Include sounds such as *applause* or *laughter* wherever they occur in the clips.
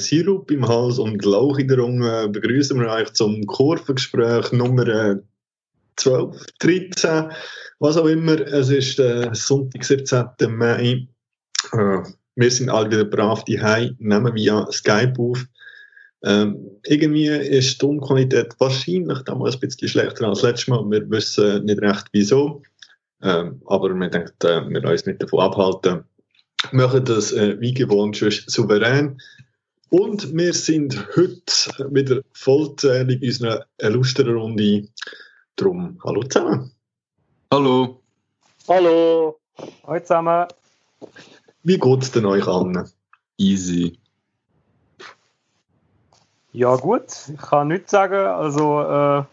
Sirup im Hals und Lauch in der Lunge begrüßen wir euch zum Kurvengespräch Nummer äh, 12, 13, was auch immer. Es ist der Sonntag, 17. Mai. Äh, wir sind alle wieder brav daheim, nehmen via Skype auf. Ähm, irgendwie ist die Tonqualität wahrscheinlich damals ein bisschen schlechter als letztes Mal. Wir wissen nicht recht wieso. Ähm, aber wir denken, äh, wir uns nicht davon abhalten. Wir machen das äh, wie gewohnt schon souverän. Und wir sind heute wieder vollzählig in unserer illustren Runde. Drum, hallo zusammen. Hallo. Hallo. Hallo zusammen. Wie geht es denn euch allen? Easy. Ja, gut, ich kann nichts sagen. Also, äh,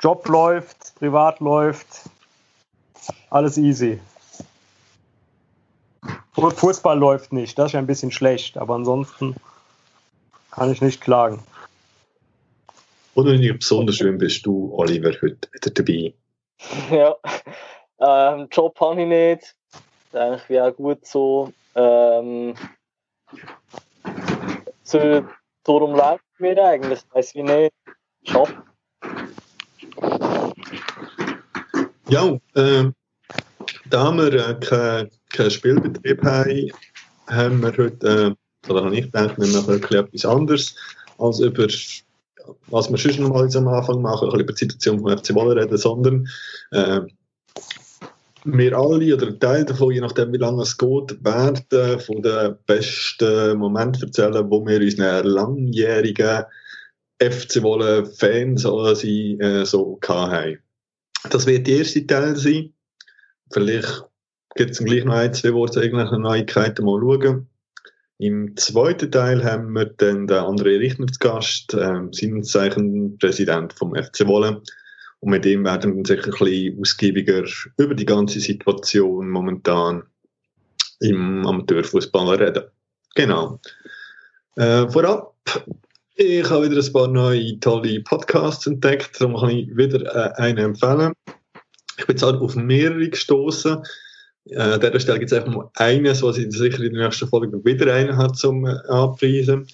Job läuft, privat läuft, alles easy. Fußball läuft nicht, das ist ein bisschen schlecht, aber ansonsten kann ich nicht klagen. Und wenn besonders schön bist du, Oliver, heute wieder dabei. Ja, ähm, Job habe ich nicht. Eigentlich wäre gut so. Ähm, so, darum läuft mir eigentlich. Ich weiß wie nicht. Job. Ja, äh, da haben wir äh, keinen kein Spielbetrieb haben, haben wir heute, äh, oder habe ich gedacht, wir machen etwas anderes, als über was wir noch mal am Anfang machen, ein über die Situation vom FC Wolle reden, sondern äh, wir alle oder ein Teil davon, je nachdem wie lange es geht, werden von den besten Momenten erzählen, wo wir unseren langjährigen FC Wolle Fans äh, so hatten. Das wird der erste Teil sein. Vielleicht gibt es gleich noch ein, zwei Worte irgendwelche Neuigkeiten mal schauen. Im zweiten Teil haben wir dann den André Richner zu Gast, äh, seines Zeichen Präsident vom FC Wolle. Und mit ihm werden wir sicher ein bisschen ausgiebiger über die ganze Situation momentan im Amateurfußball reden. Genau. Äh, vorab, ich habe wieder ein paar neue tolle Podcasts entdeckt, darum kann ich wieder äh, einen empfehlen. Ich bin jetzt halt auf mehrere gestoßen. Äh, an dieser Stelle gibt es einfach mal eines, was ich sicher in der nächsten Folge wieder einen hat zum äh, Anpreisen.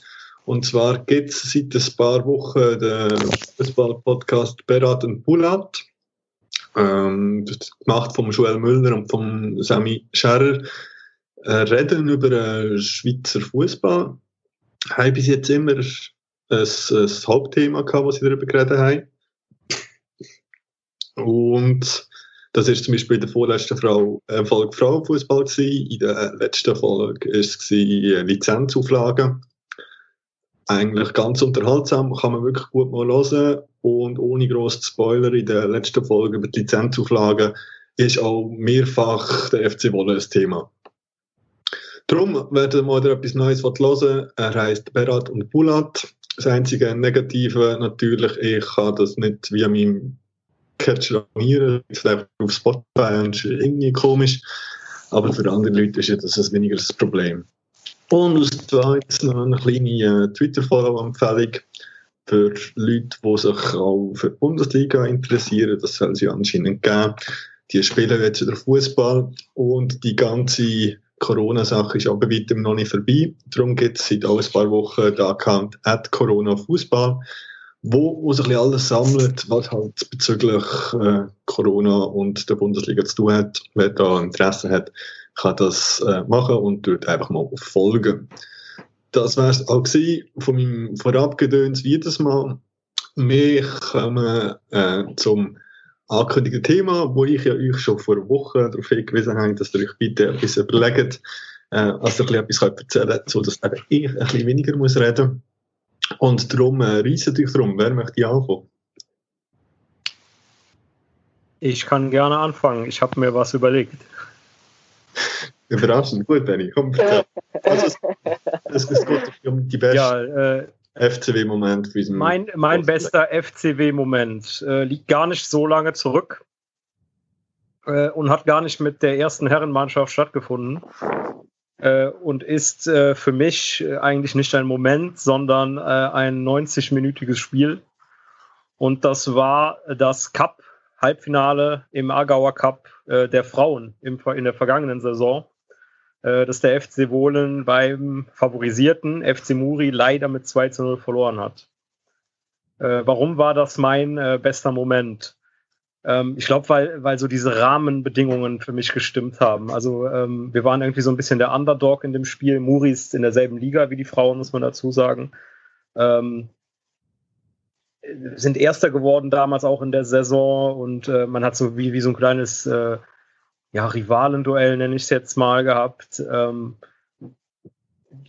Und zwar gibt es seit ein paar Wochen den Fußball-Podcast Berat und Bulat. Ähm, gemacht vom Joel Müller und vom Sami Scherer. Äh, reden über äh, Schweizer Fußball. Haben bis jetzt immer ein, ein Hauptthema gehabt, was sie darüber geredet haben. Und das ist zum Beispiel in der vorletzten Frau, äh, Folge Frauenfußball gewesen. In der letzten Folge war es Lizenzauflagen eigentlich ganz unterhaltsam, kann man wirklich gut mal hören und ohne grossen Spoiler in der letzten Folge über die Lizenzauflagen ist auch mehrfach der FC Wolle ein Thema. Darum werden wir wieder etwas Neues hören. Er heißt Berat und Bulat. Das einzige Negative natürlich, ich kann das nicht wie an meinem Catcher abonnieren. Ich einfach auf Spotify und ist irgendwie komisch. Aber für andere Leute ist das ein weniger das Problem. Und aus zweites noch eine kleine äh, Twitter-Follow-Empfehlung für Leute, die sich auch für die Bundesliga interessieren. Das soll sie anscheinend geben. Die spielen jetzt wieder Fußball und die ganze Corona-Sache ist aber weitem noch nicht vorbei. Darum gibt es seit ein paar Wochen den Account at Corona Fußball, wo, wo sich alles sammelt, was halt bezüglich äh, Corona und der Bundesliga zu tun hat. Wer da Interesse hat, kann das äh, machen und dort einfach mal folgen. Das wäre es auch von meinem Vorabgedöns wie das mal. Wir kommen äh, zum angekündigten Thema, wo ich ja euch schon vor Wochen darauf hingewiesen habe, dass ihr euch bitte etwas überlegt, äh, als ihr etwas erzählen könnt, so dass eben ich ein bisschen weniger muss reden Und darum äh, reisset euch darum. Wer möchte anfangen? Ich kann gerne anfangen. Ich habe mir was überlegt. *laughs* Überraschend, gut, Benny. Komm, bitte. Also, es, es geht um die besten ja, äh, FCW-Moment. Mein, mein bester FCW-Moment äh, liegt gar nicht so lange zurück äh, und hat gar nicht mit der ersten Herrenmannschaft stattgefunden. Äh, und ist äh, für mich eigentlich nicht ein Moment, sondern äh, ein 90-minütiges Spiel. Und das war das Cup Halbfinale im Aargauer Cup äh, der Frauen im, in der vergangenen Saison, äh, dass der FC Wohlen beim favorisierten FC Muri leider mit 2 zu 0 verloren hat. Äh, warum war das mein äh, bester Moment? Ähm, ich glaube, weil, weil so diese Rahmenbedingungen für mich gestimmt haben. Also ähm, wir waren irgendwie so ein bisschen der Underdog in dem Spiel. Muri ist in derselben Liga wie die Frauen, muss man dazu sagen. Ähm, sind Erster geworden damals auch in der Saison und äh, man hat so wie, wie so ein kleines äh, ja, Rivalenduell, nenne ich es jetzt mal, gehabt. Ähm,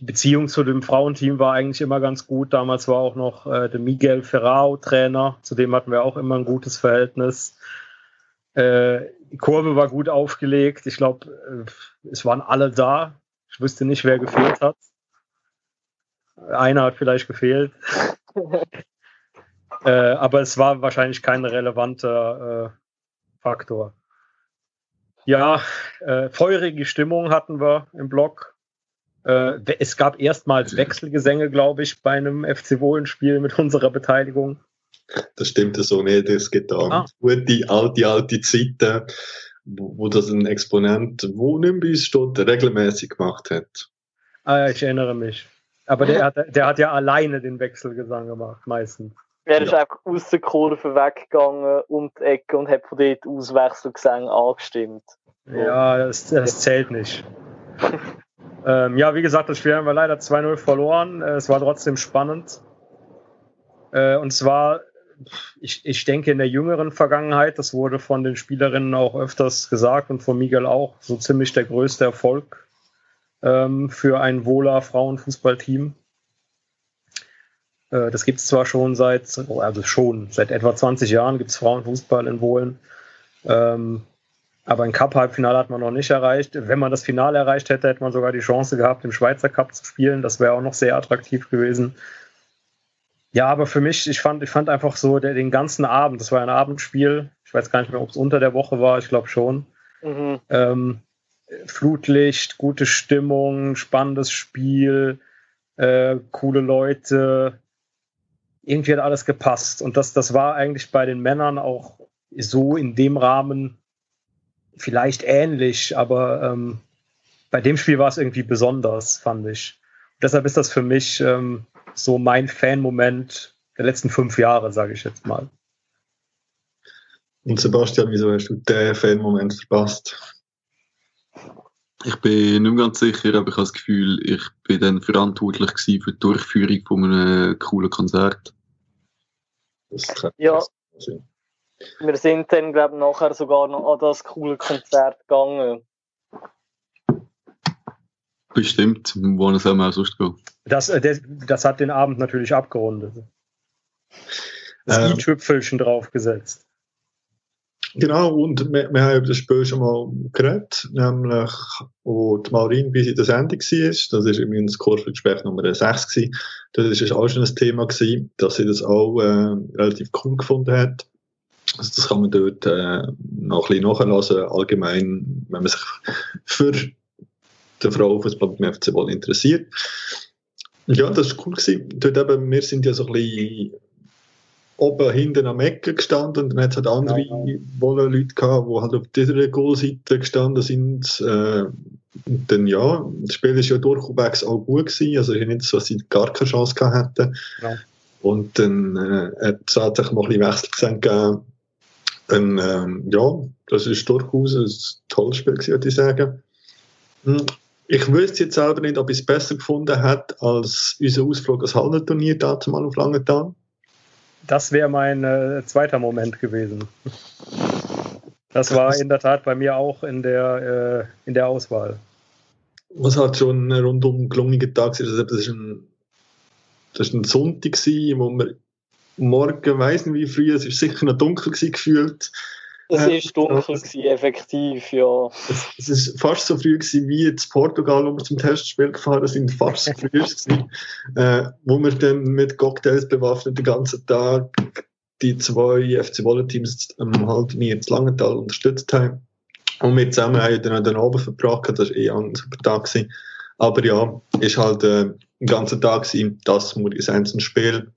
Beziehung zu dem Frauenteam war eigentlich immer ganz gut. Damals war auch noch äh, der Miguel Ferrao Trainer, zu dem hatten wir auch immer ein gutes Verhältnis. Äh, die Kurve war gut aufgelegt. Ich glaube, äh, es waren alle da. Ich wüsste nicht, wer gefehlt hat. Einer hat vielleicht gefehlt. *laughs* äh, aber es war wahrscheinlich kein relevanter äh, Faktor. Ja, äh, feurige Stimmung hatten wir im Block. Äh, es gab erstmals Wechselgesänge, glaube ich, bei einem FC Wohlen-Spiel mit *laughs* unserer Beteiligung. Das stimmt so nicht. Es gibt da ah. gute, alte, alte Zeiten, wo, wo das ein Exponent, wo nicht bei uns steht, regelmäßig gemacht hat. Ah ja, ich erinnere mich. Aber der hat, der hat ja alleine den Wechselgesang gemacht, meistens. Er ist ja. einfach aus der Kurve weggegangen um die Ecke und hat von dort aus Wechselgesang angestimmt. Ja, das, das zählt nicht. *laughs* Ähm, ja, wie gesagt, das Spiel haben wir leider 2-0 verloren. Äh, es war trotzdem spannend. Äh, und zwar, ich, ich denke, in der jüngeren Vergangenheit, das wurde von den Spielerinnen auch öfters gesagt und von Miguel auch, so ziemlich der größte Erfolg ähm, für ein Wohler Frauenfußballteam. Äh, das gibt es zwar schon seit, also schon seit etwa 20 Jahren gibt es Frauenfußball in Wohlen. Ähm, aber ein Cup-Halbfinale hat man noch nicht erreicht. Wenn man das Finale erreicht hätte, hätte man sogar die Chance gehabt, im Schweizer Cup zu spielen. Das wäre auch noch sehr attraktiv gewesen. Ja, aber für mich, ich fand, ich fand einfach so der, den ganzen Abend, das war ein Abendspiel. Ich weiß gar nicht mehr, ob es unter der Woche war, ich glaube schon. Mhm. Ähm, Flutlicht, gute Stimmung, spannendes Spiel, äh, coole Leute. Irgendwie hat alles gepasst. Und das, das war eigentlich bei den Männern auch so in dem Rahmen vielleicht ähnlich, aber ähm, bei dem Spiel war es irgendwie besonders, fand ich. Und deshalb ist das für mich ähm, so mein Fan-Moment der letzten fünf Jahre, sage ich jetzt mal. Und Sebastian, wieso hast du den Fan-Moment verpasst? Ich bin nicht mehr ganz sicher, aber ich habe das Gefühl, ich bin dann verantwortlich für die Durchführung von einem coolen Konzert. Das kann ja. Sein. Wir sind dann, glaube ich, nachher sogar noch an das coole Konzert gegangen. Bestimmt, wo es auch sonst geht. Das, äh, das, das hat den Abend natürlich abgerundet. Das ähm, i-Tüpfelchen draufgesetzt. Genau, und wir, wir haben über das Spiel schon mal geredet, nämlich, wo die Maureen bis in das Ende war. Das war übrigens das Kurvengespräch Nummer 6 gewesen. Das war auch schon ein Thema gewesen, dass sie das auch äh, relativ cool gefunden hat. Also das kann man dort äh, noch ein bisschen nachlassen. Allgemein, wenn man sich für den Frauenfußball beim FC Ball interessiert. Ja, das war cool. Gewesen. Dort eben, wir sind ja so ein bisschen oben hinten am Ecke gestanden und dann hat es halt andere ja, ja. Leute gehabt, die halt auf dieser Goalseite gestanden sind. Äh, dann ja, das Spiel ist ja durchwegs auch gut gewesen, also nicht so, dass sie gar keine Chance gehabt hätten. Ja. Und dann äh, hat es tatsächlich mal ein bisschen Wechsel gegeben dann, ähm, ja, das ist durchaus ein tolles Spiel, würde ich sagen. Hm, ich wüsste jetzt selber nicht, ob ich es besser gefunden hätte als unser Ausflug als Hallenturnier dazu mal auf Langenthal. Das wäre mein äh, zweiter Moment gewesen. Das war in der Tat bei mir auch in der, äh, in der Auswahl. Was hat schon ein rundum gelungener Tag war? Das ist ein, das ist ein Sonntag, wo wir morgen, weiss nicht wie früh, es ist sicher noch dunkel gewesen, gefühlt. Es war äh, dunkel, gewesen, effektiv, ja. Es, ist fast so früh gewesen, wie in Portugal, wo wir zum Testspiel gefahren sind, fast so früh gewesen, *laughs* äh, wo wir dann mit Cocktails bewaffnet den ganzen Tag die zwei FC Wolle-Teams ähm, halt mir in Langenthal unterstützt haben. Und wir zusammen haben dann den Abend verbracht, das war eh ein super Tag. Gewesen. Aber ja, ist halt äh, den ganzen Tag gewesen, das muss ein Spiel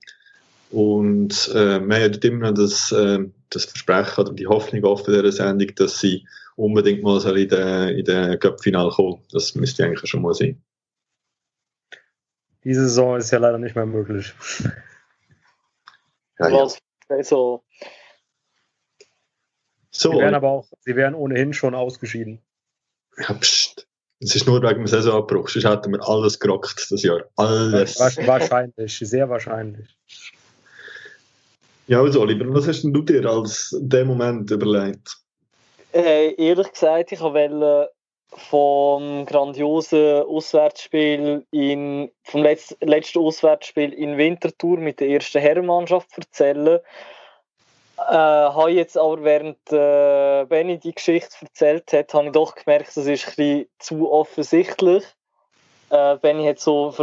Und äh, wir haben immer das, äh, das Versprechen oder die Hoffnung offen dieser Sendung, dass sie unbedingt mal in den in der Cup-Final kommen. Das müsste eigentlich schon mal sein. Diese Saison ist ja leider nicht mehr möglich. Ja, ja. Also, so. Sie wären aber auch, sie wären ohnehin schon ausgeschieden. Ja, pst. Es ist nur wegen dem Saisonabbruch, sonst hätten wir alles gerockt das Jahr. Alles. Wahrscheinlich, sehr wahrscheinlich. Ja, also Oliver, was hast denn du dir als dem Moment überlegt? Äh, ehrlich gesagt, ich wollte vom grandiosen Auswärtsspiel in, vom letz, letzten Auswärtsspiel in Winterthur mit der ersten Herrenmannschaft erzählen. Äh, habe jetzt aber während äh, Benny die Geschichte erzählt hat, habe ich doch gemerkt, das ist ein bisschen zu offensichtlich. Äh, Benny hat so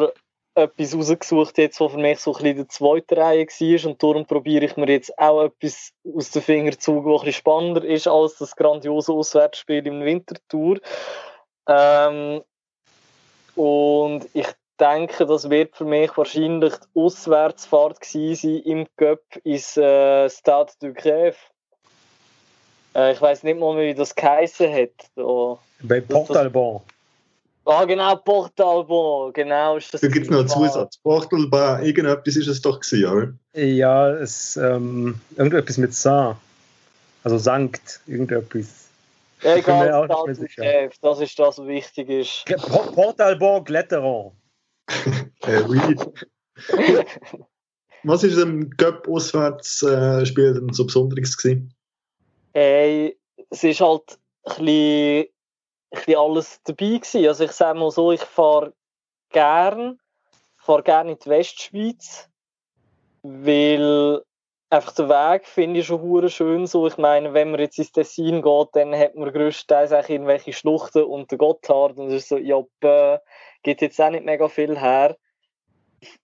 etwas rausgesucht, jetzt, was für mich so ein bisschen der zweite Reihe war und darum probiere ich mir jetzt auch etwas aus den Fingern zu, was ein bisschen spannender ist als das grandiose Auswärtsspiel im Wintertour. Ähm, und ich denke, das wird für mich wahrscheinlich die Auswärtsfahrt sein im Cup ins äh, Stade du Grève. Äh, ich weiß nicht mal, wie das geheißen hat. Da, Bei Port-Alban. Ah, genau, Portalbon, genau. Ist das da gibt es noch einen Zusatz. Portalbon, irgendetwas ist es doch gewesen, oder? Ja, es ähm, irgendetwas mit Saint. Also Sankt, irgendetwas. Ja, egal, das, ist, das ist das, was wichtig ist. Portalbon Gletteron. *laughs* äh, oui. Was ist im Cup-Auswärtsspiel denn so Besonderes gewesen? Hey, es ist halt ein bisschen ein alles dabei gewesen. Also ich sage mal so, ich fahre gern, fahre gerne in die Westschweiz, weil einfach der Weg finde ich schon hure schön so. Ich meine, wenn man jetzt ins Tessin geht, dann hat man größtenteils auch irgendwelche Schluchten und den Gotthard und es ist so, ja, äh, geht jetzt auch nicht mega viel her.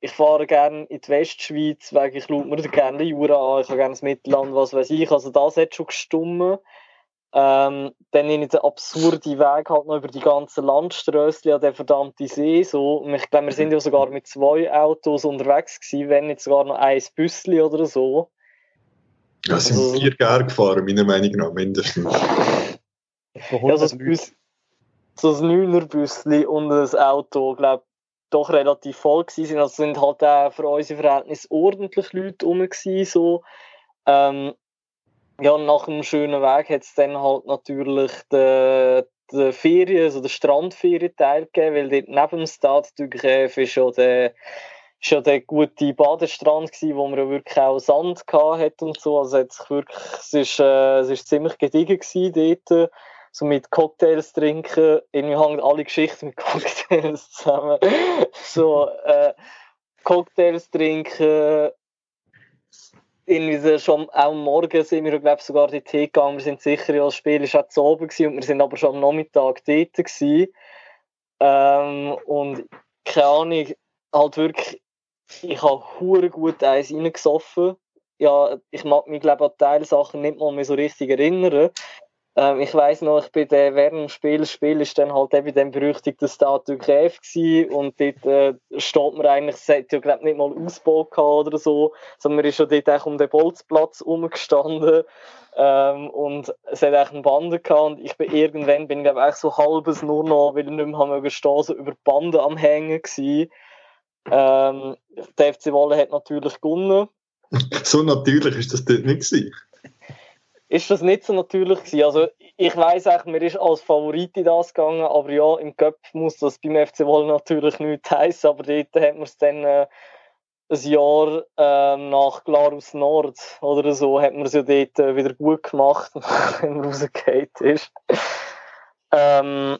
Ich fahre gerne in die Westschweiz, weil ich schaue mir gerne Jura an, ich habe gerne das Mittelland, was weiß ich. Also das hat schon gestummen. Ähm, dann in den absurden Weg halt noch über die ganzen Landströssli an den verdammten See. So. Und ich glaube, wir sind ja sogar mit zwei Autos unterwegs gewesen, wenn nicht sogar noch ein Büssli oder so. Ja, sind also, vier Jahre gefahren, meiner Meinung nach, mindestens. ja, so ein, so ein 9er Büssli und ein Auto, glaube doch relativ voll gewesen. Also sind halt auch für unsere Verhältnisse ordentlich Leute rum gewesen, so. Ähm, ja, nach einem schönen Weg hat es dann halt natürlich den, den Ferien, also den Strandferienteil gegeben, weil dort neben dem Grève ist ja der ja der gute Badestrand gewesen, wo man ja wirklich auch Sand hat und so. Also jetzt wirklich, es ist, äh, es ist ziemlich gediegen gewesen dort. So mit Cocktails trinken. Irgendwie hängen alle Geschichten mit *laughs* Cocktails zusammen. so, äh, Cocktails trinken, irgendwie schon auch morgen sind wir, sogar die Tee gegangen. Wir sind sicher, ja, das Spiel war zu oben gewesen, und wir sind aber schon am Nachmittag dort. Ähm, und keine Ahnung, halt wirklich, ich habe hure gut eins reingesoffen. Ja, ich mag mich, glaube an Teilsachen nicht mal mehr so richtig erinnern. Ähm, ich weiß noch, ich bin der, während dem Spiel, Spiel ist dann halt eben dem berüchtigten Statue Gräf und dort äh, steht man eigentlich, es hat ja glaube nicht mal Ausbau gehabt oder so, sondern man ist ja dort auch um den Bolzplatz herumgestanden ähm, und es hat eigentlich einen Bande gehabt und ich bin irgendwann, bin glaube ich so halbes nur noch, weil ich nicht mehr haben stehen, so über die Bande am Hängen gewesen. Ähm, der FC Wolle hat natürlich gewonnen. *laughs* So natürlich ist das dort nicht gewesen ist das nicht so natürlich gewesen. Also ich weiß eigentlich, mir ist als Favorit in das gegangen, aber ja, im Cup muss das beim FC Wolle natürlich nicht heißen, aber dort hat man es dann äh, ein Jahr äh, nach Glarus Nord oder so, hat man es ja dort äh, wieder gut gemacht, *laughs* wenn man rausgefallen ist. ähm,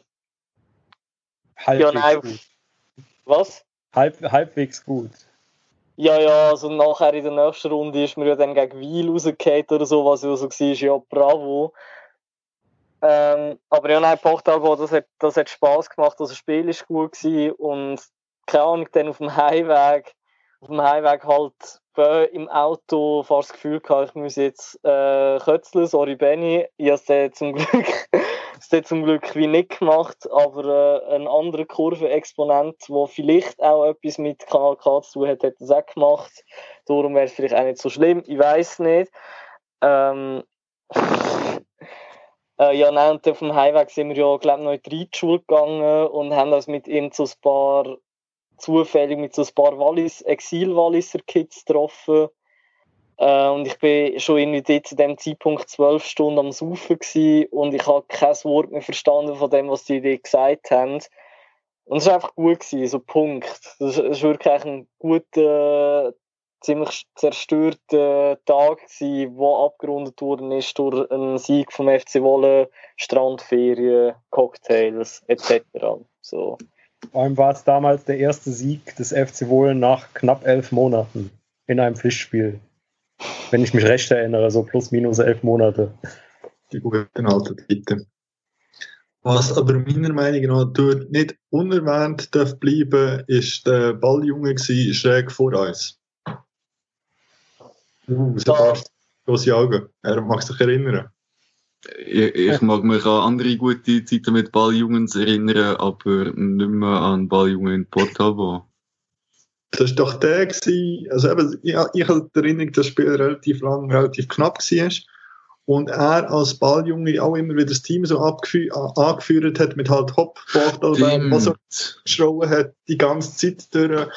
halbwegs ja, nein, gut. Was? Halb, halbwegs gut. Ja, ja, also nachher in der nächsten Runde ist mir ja dann gegen Weil rausgefallen oder so, was ja so war, ja, bravo. Ähm, aber ja, nein, Portalbo, das hat, das hat Spass gemacht, also das Spiel war gut gewesen und keine Ahnung, dann auf dem Heimweg, auf dem Heimweg halt äh, im Auto fast das Gefühl gehabt, ich muss jetzt äh, kötzeln, sorry Benny. Ich habe es zum Glück, *laughs* zum Glück wie nicht gemacht, aber äh, ein anderer Kurvenexponent, der vielleicht auch etwas mit Kanal K zu tun hat, hat es auch gemacht. Darum wäre es vielleicht auch nicht so schlimm, ich weiß nicht. Ähm, *laughs* äh, ja, nein, und auf dem Heimweg sind wir ja, glaube ich, noch in die Reitschule gegangen und haben uns mit ihm so ein paar zufällig mit so ein paar Wallis, Exil-Walliser Kids getroffen. Äh, und ich bin schon irgendwie dort zu dem Zeitpunkt zwölf Stunden am Saufen und ich habe kein Wort mehr verstanden von dem, was die dort gesagt haben. Und es war einfach gut gewesen, so Punkt. Das war wirklich ein guter, ziemlich zerstörter Tag gewesen, der abgerundet worden ist durch einen Sieg vom FC Wolle, Strandferien, Cocktails etc. So. Vor allem war es damals der erste Sieg des FC Wohlen nach knapp elf Monaten in einem Pflichtspiel. Wenn ich mich recht erinnere, so plus minus elf Monate. Die guten alten Zeiten. Was aber meiner Meinung nach nicht unerwähnt darf bleiben, ist der Balljunge schräg vor uns. Uh, Sebastian, große Augen. Er mag sich erinnern. Ich, ich, mag mich an andere gute Zeiten mit Balljungens erinnern, aber nicht mehr an Balljungen in Portabo. Das war doch der, gewesen, also eben, ich, ich habe die Erinnerung, dass das Spiel relativ lang, relativ knapp war. Und er als Balljunge auch immer wieder das Team so angeführt hat mit halt Hopp, Portal, was er geschrauen hat, die ganze Zeit durch.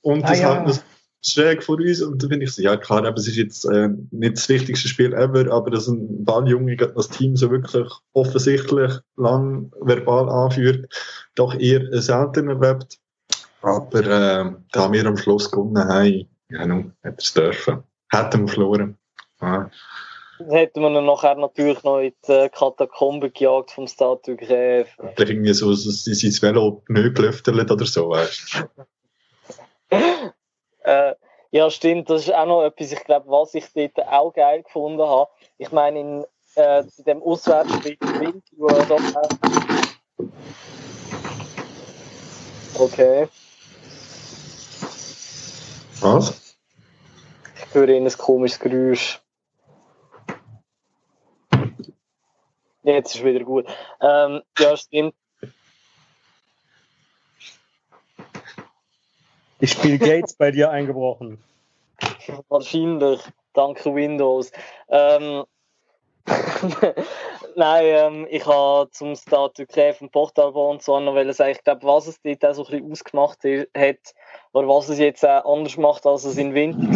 Und ah, das ja. halt schräg vor uns und da finde ich so, ja klar, aber es ist jetzt äh, nicht das wichtigste Spiel ever, aber dass ein Balljunge das Team so wirklich offensichtlich lang verbal anführt, doch eher selten erlebt. Aber äh, da wir am Schluss gewonnen haben, ja, nun, hätte es dürfen. Hätten wir verloren. Ja. Hätten wir dann nachher natürlich noch in die Katakombe gejagt vom Statue Grève. Oder irgendwie so, so sein Velo neu gelüftet oder so, weißt du. *laughs* Äh, ja, stimmt, das ist auch noch etwas, ich glaube, was ich dort auch geil gefunden habe. Ich meine, in äh, dem Auswärtsspiel Wind, wo er doch Okay. Was? Ich höre ein komisches Geräusch. Jetzt ist wieder gut. Ähm, ja, stimmt. Ist Bill Gates bei dir eingebrochen? *laughs* Wahrscheinlich, danke Windows. Ähm, *laughs* Nein, ähm, ich habe zum vom Portalbau und so noch sagen, ich glaube, was es dort auch so ein bisschen ausgemacht hat, oder was es jetzt auch anders macht, als es in Winter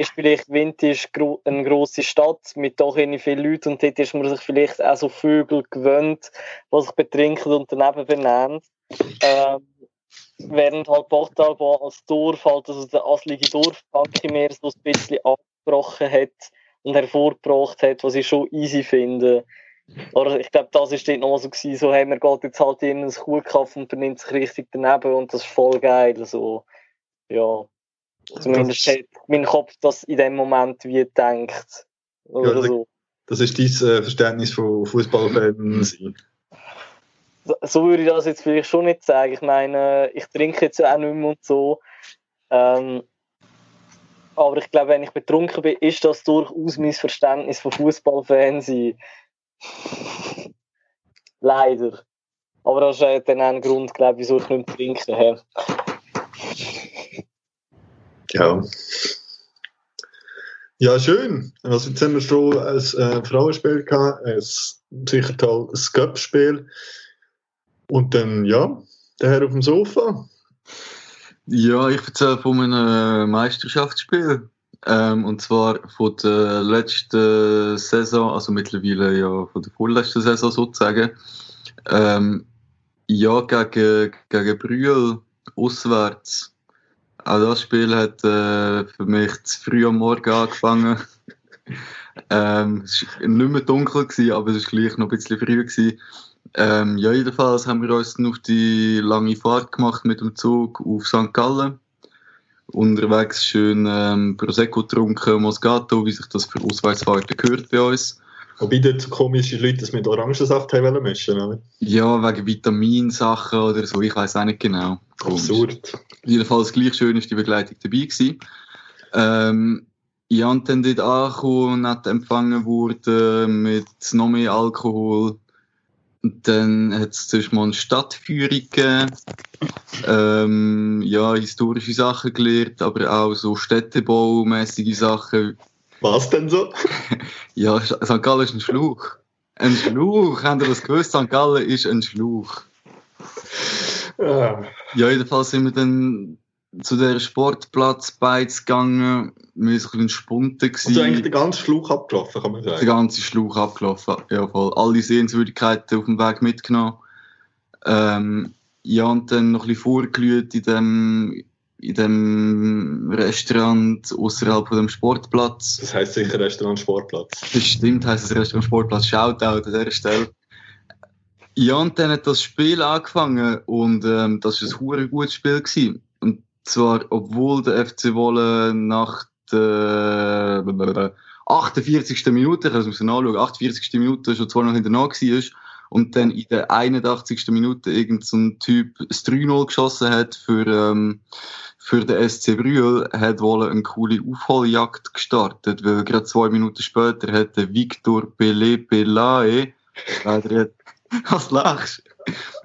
ist vielleicht Wind ist eine grosse Stadt mit doch vielen Leuten und dort ist man sich vielleicht auch so Vögel gewöhnt, die sich betrinken und daneben benehmen. Ähm, während halt Portalbahn als Dorf, halt also der aslige Dorf, mehr so ein bisschen abgebrochen hat und hervorgebracht hat, was ich schon easy finde. Oder ich glaube, das war dort noch so gewesen, so, hey, man geht jetzt halt in ein Kuhkaff und benimmt sich richtig daneben und das ist voll geil, also, ja. Zumindest hat mein Kopf das in dem Moment wie denkt. Oder ja, so. Das ist dein äh, Verständnis von Fußballfans so würde ich das jetzt vielleicht schon nicht sagen. Ich meine, ich trinke jetzt auch nicht mehr und so. Ähm, aber ich glaube, wenn ich betrunken bin, ist das durchaus mein Verständnis von Fußballfans. *laughs* Leider. Aber das ist äh, dann auch ein Grund, glaube ich, wieso ich nicht trinken habe. Ja. Ja, schön. Also jetzt haben wir schon ein äh, Frauenspiel gehabt, ein sicher tolles Cup-Spiel. Und dann, ja, der Herr auf dem Sofa. Ja, ich erzähle von einem Meisterschaftsspiel. Ähm, und zwar von der letzten Saison, also mittlerweile ja von der vorletzten Saison sozusagen. Ähm, ja, gegen, gegen Brühl, auswärts. Auch das Spiel hat äh, für mich zu früh am Morgen angefangen. *laughs* ähm, es war nicht mehr dunkel, gewesen, aber es war gleich noch ein bisschen früh. Gewesen. Ähm, ja, jedenfalls haben wir uns auf die lange Fahrt gemacht mit dem Zug auf St. Gallen. Unterwegs schön ähm, Prosecco getrunken, Moscato, wie sich das für Ausweisfahrten gehört bei uns. Wobei dort komische Leute das mit Orangensaft haben wollen mischen, oder? Ja, wegen Vitaminsachen oder so, ich weiß auch nicht genau. Komisch. Absurd. Jedenfalls gleich schön ist die Begleitung dabei gewesen. Ähm, ich habe dann dort angekommen und nicht empfangen worden mit noch mehr Alkohol. Dann hat es zuerst mal eine Stadtführung gegeben. Ähm, ja, historische Sachen gelernt, aber auch so städtebaumäßige Sachen. Was denn so? *laughs* Ja, St. Gallen ist ein Schluch. Ein Schluch, habt ihr das gewusst? St. Gallen ist ein Schluch. Ah, Ja, jedenfalls sind wir dann zu der Sportplatz gegangen. Wir waren ein bisschen spunten. also eigentlich den ganzen Schluch abgelaufen, kann man sagen. ganze Schluch abgelaufen. Ja, voll. Alle Sehenswürdigkeiten auf dem Weg mitgenommen. Ähm, ja, und dann noch ein bisschen vorgelüht in dem, in dem Restaurant außerhalb von dem Sportplatz. Das heisst sicher Restaurant Sportplatz. Das stimmt, heisst das Restaurant Sportplatz. Shoutout an dieser Stelle. Ja, und dann hat das Spiel angefangen und ähm, das war ein gutes Spiel. Gewesen. Zwar, obwohl der FC Wolle nach der äh, 48. Minute, ich muss es anschauen, 48. Minute schon zwar noch hinterher war und dann in der 81. Minute irgendein so Typ das 3-0 geschossen hat für, ähm, für den SC Brühl, hat wohl eine coole Aufholjagd gestartet, weil gerade zwei Minuten später hat der Victor Pelé Pelae, leider jetzt, *laughs* was lachst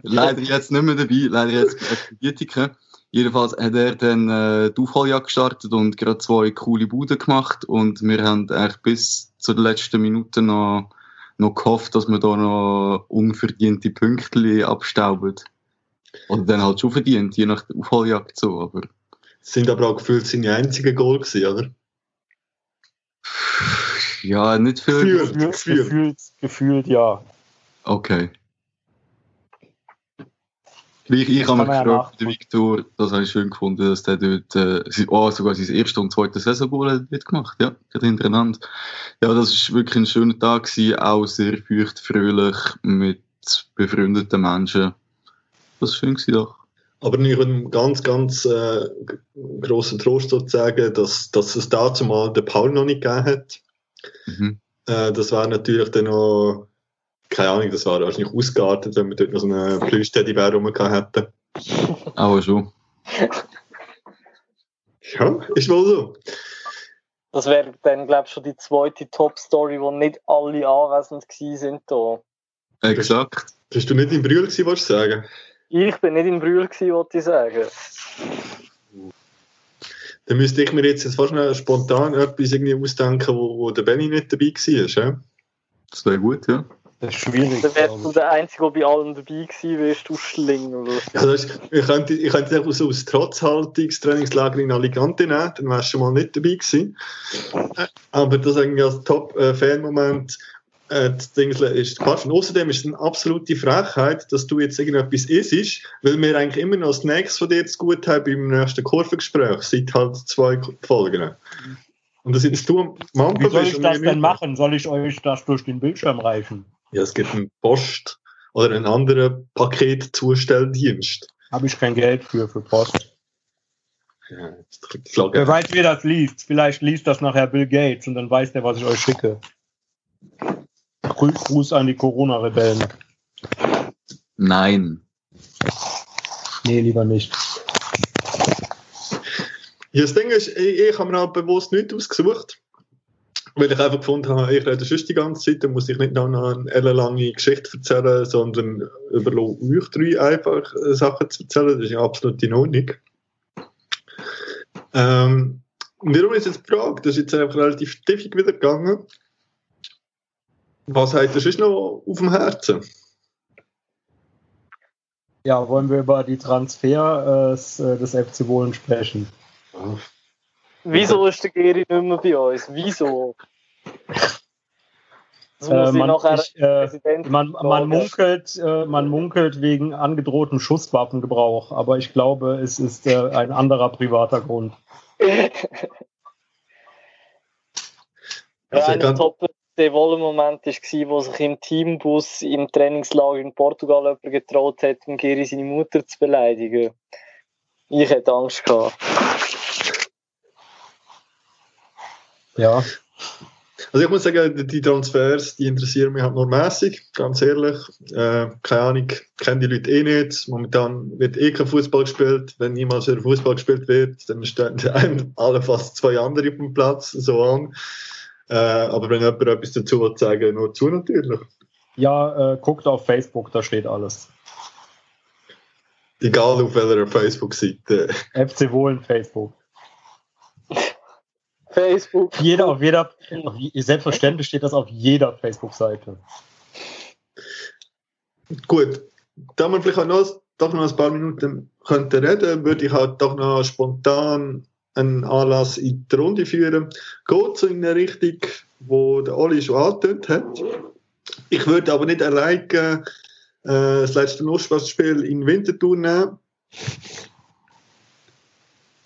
Leider jetzt nicht mehr dabei, leider jetzt bei. Jedenfalls hat er dann äh, die Aufholjagd gestartet und gerade zwei coole Buden gemacht und wir haben eigentlich bis zur letzten Minute noch, noch gehofft, dass wir da noch unverdiente Punkte abstauben. Oder dann halt schon verdient, je nach der Aufholjagd so, aber Das sind aber auch gefühlt seine einzigen Goal gewesen, oder? ja, nicht viel. Gefühl. Gefühlt, Gefühl. gefühlt, gefühlt ja. Okay. Ich, ich habe mich gefragt, der nachvollziehen. Victor, das habe ich schön gefunden, dass der dort, äh, oh, sogar sein erste und zweite Saisongoal hat gemacht, ja, gerade hintereinander. Ja, das ist wirklich ein schöner Tag gewesen, auch sehr feucht, fröhlich, mit befreundeten Menschen. Das war schön gewesen, doch. Aber nicht ein ganz, ganz äh, g- grosser Trost sozusagen, dass, dass es dazu mal den Paul noch nicht gegeben hat. Mhm. Äh, das war natürlich dann noch, keine Ahnung, das war wahrscheinlich ausgeartet, wenn wir dort noch so einen Plüsch-Teddybär rumgehabt hätten. Aber schon. Ja, ist wohl so. Das wäre dann, glaube ich, schon die zweite Top-Story, wo nicht alle anwesend sind. Da. Exakt. Bist du nicht in Brühl gewesen, wolltest du sagen? Ich bin nicht in Brühl, gewesen, wollte ich sagen. Dann müsste ich mir jetzt fast noch spontan etwas irgendwie ausdenken, wo, wo der Benny nicht dabei war. Ja? Das wäre gut, ja. Das ist schwierig. Dann wärst glaub du der Einzige, der bei allem dabei gewesen wärst, du Schlingel. Also das ich könnte, ich könnte einfach so aus Trotzhaltungstrainingslager in Alicante nehmen, dann wärst du schon mal nicht dabei gewesen. Äh, Aber das eigentlich als Top-Fan-Moment äh, das Ding ist Quatsch. Und außerdem ist es eine absolute Frechheit, dass du jetzt irgendetwas isst, weil wir eigentlich immer noch Snacks von dir zu gut haben beim nächsten Kurvengespräch, seit halt zwei Folgen. Und dass jetzt du am Mampa Wie soll ich das denn machen? Soll ich euch das durch den Bildschirm reichen? Ja, es gibt einen Post- oder einen anderen Paketzustelldienst. Habe ich kein Geld für, für Post. Ja, Wer weiß, wer das liest. Vielleicht liest das nachher Bill Gates und dann weiß der, was ich euch schicke. Gruß an die Corona-Rebellen. Nein. Nee, lieber nicht. Ja, das Ding ist, ich, ich habe mir halt bewusst nichts ausgesucht, weil ich einfach gefunden habe, ich rede sonst die ganze Zeit, dann muss ich nicht noch eine ellenlange Geschichte erzählen, sondern überlasse euch drei einfach äh, Sachen zu erzählen. Das ist ja absolut in Ordnung. Ähm, und warum ist jetzt die Frage? Das ist jetzt einfach relativ stiffig wieder gegangen. Was hat ihr sonst noch auf dem Herzen? Ja, wollen wir über die Transfers äh, des FC Wohlen sprechen? Wieso ist der Geri nicht mehr bei uns? Wieso? Das muss Äh, ich man, nachher ich, äh, Präsident man, man, fragen. munkelt, äh, man munkelt wegen angedrohtem Schusswaffengebrauch, aber ich glaube, es ist äh, ein anderer privater Grund. Also ja, ich kann- ein top der Moment war, wo sich im Teambus im Trainingslager in Portugal jemand getraut hat, um Geri seine Mutter zu beleidigen. Ich hätte Angst gehabt. Ja, Also ich muss sagen, die Transfers, die interessieren mich halt nur mäßig, ganz ehrlich. Äh, keine Ahnung, kennen die Leute eh nicht. Momentan wird eh kein Fußball gespielt. Wenn niemals wieder Fußball gespielt wird, dann stehen einem alle fast zwei andere auf dem Platz so an. Äh, aber wenn jemand etwas dazu will sagen, nur zu natürlich. Ja, äh, guckt auf Facebook, da steht alles. Egal auf welcher Facebook-Seite. FC Wohlen Facebook. Facebook. Jeder, auf jeder, auf, selbstverständlich steht das auf jeder Facebook-Seite. Gut, da wir vielleicht auch noch, doch noch ein paar Minuten könnten reden, würde ich halt doch noch spontan einen Anlass in die Runde führen. Geht so in eine Richtung, wo der Oli schon angetönt hat. Ich würde aber nicht alleine äh, das letzte Nussbassspiel in Winterthur nehmen,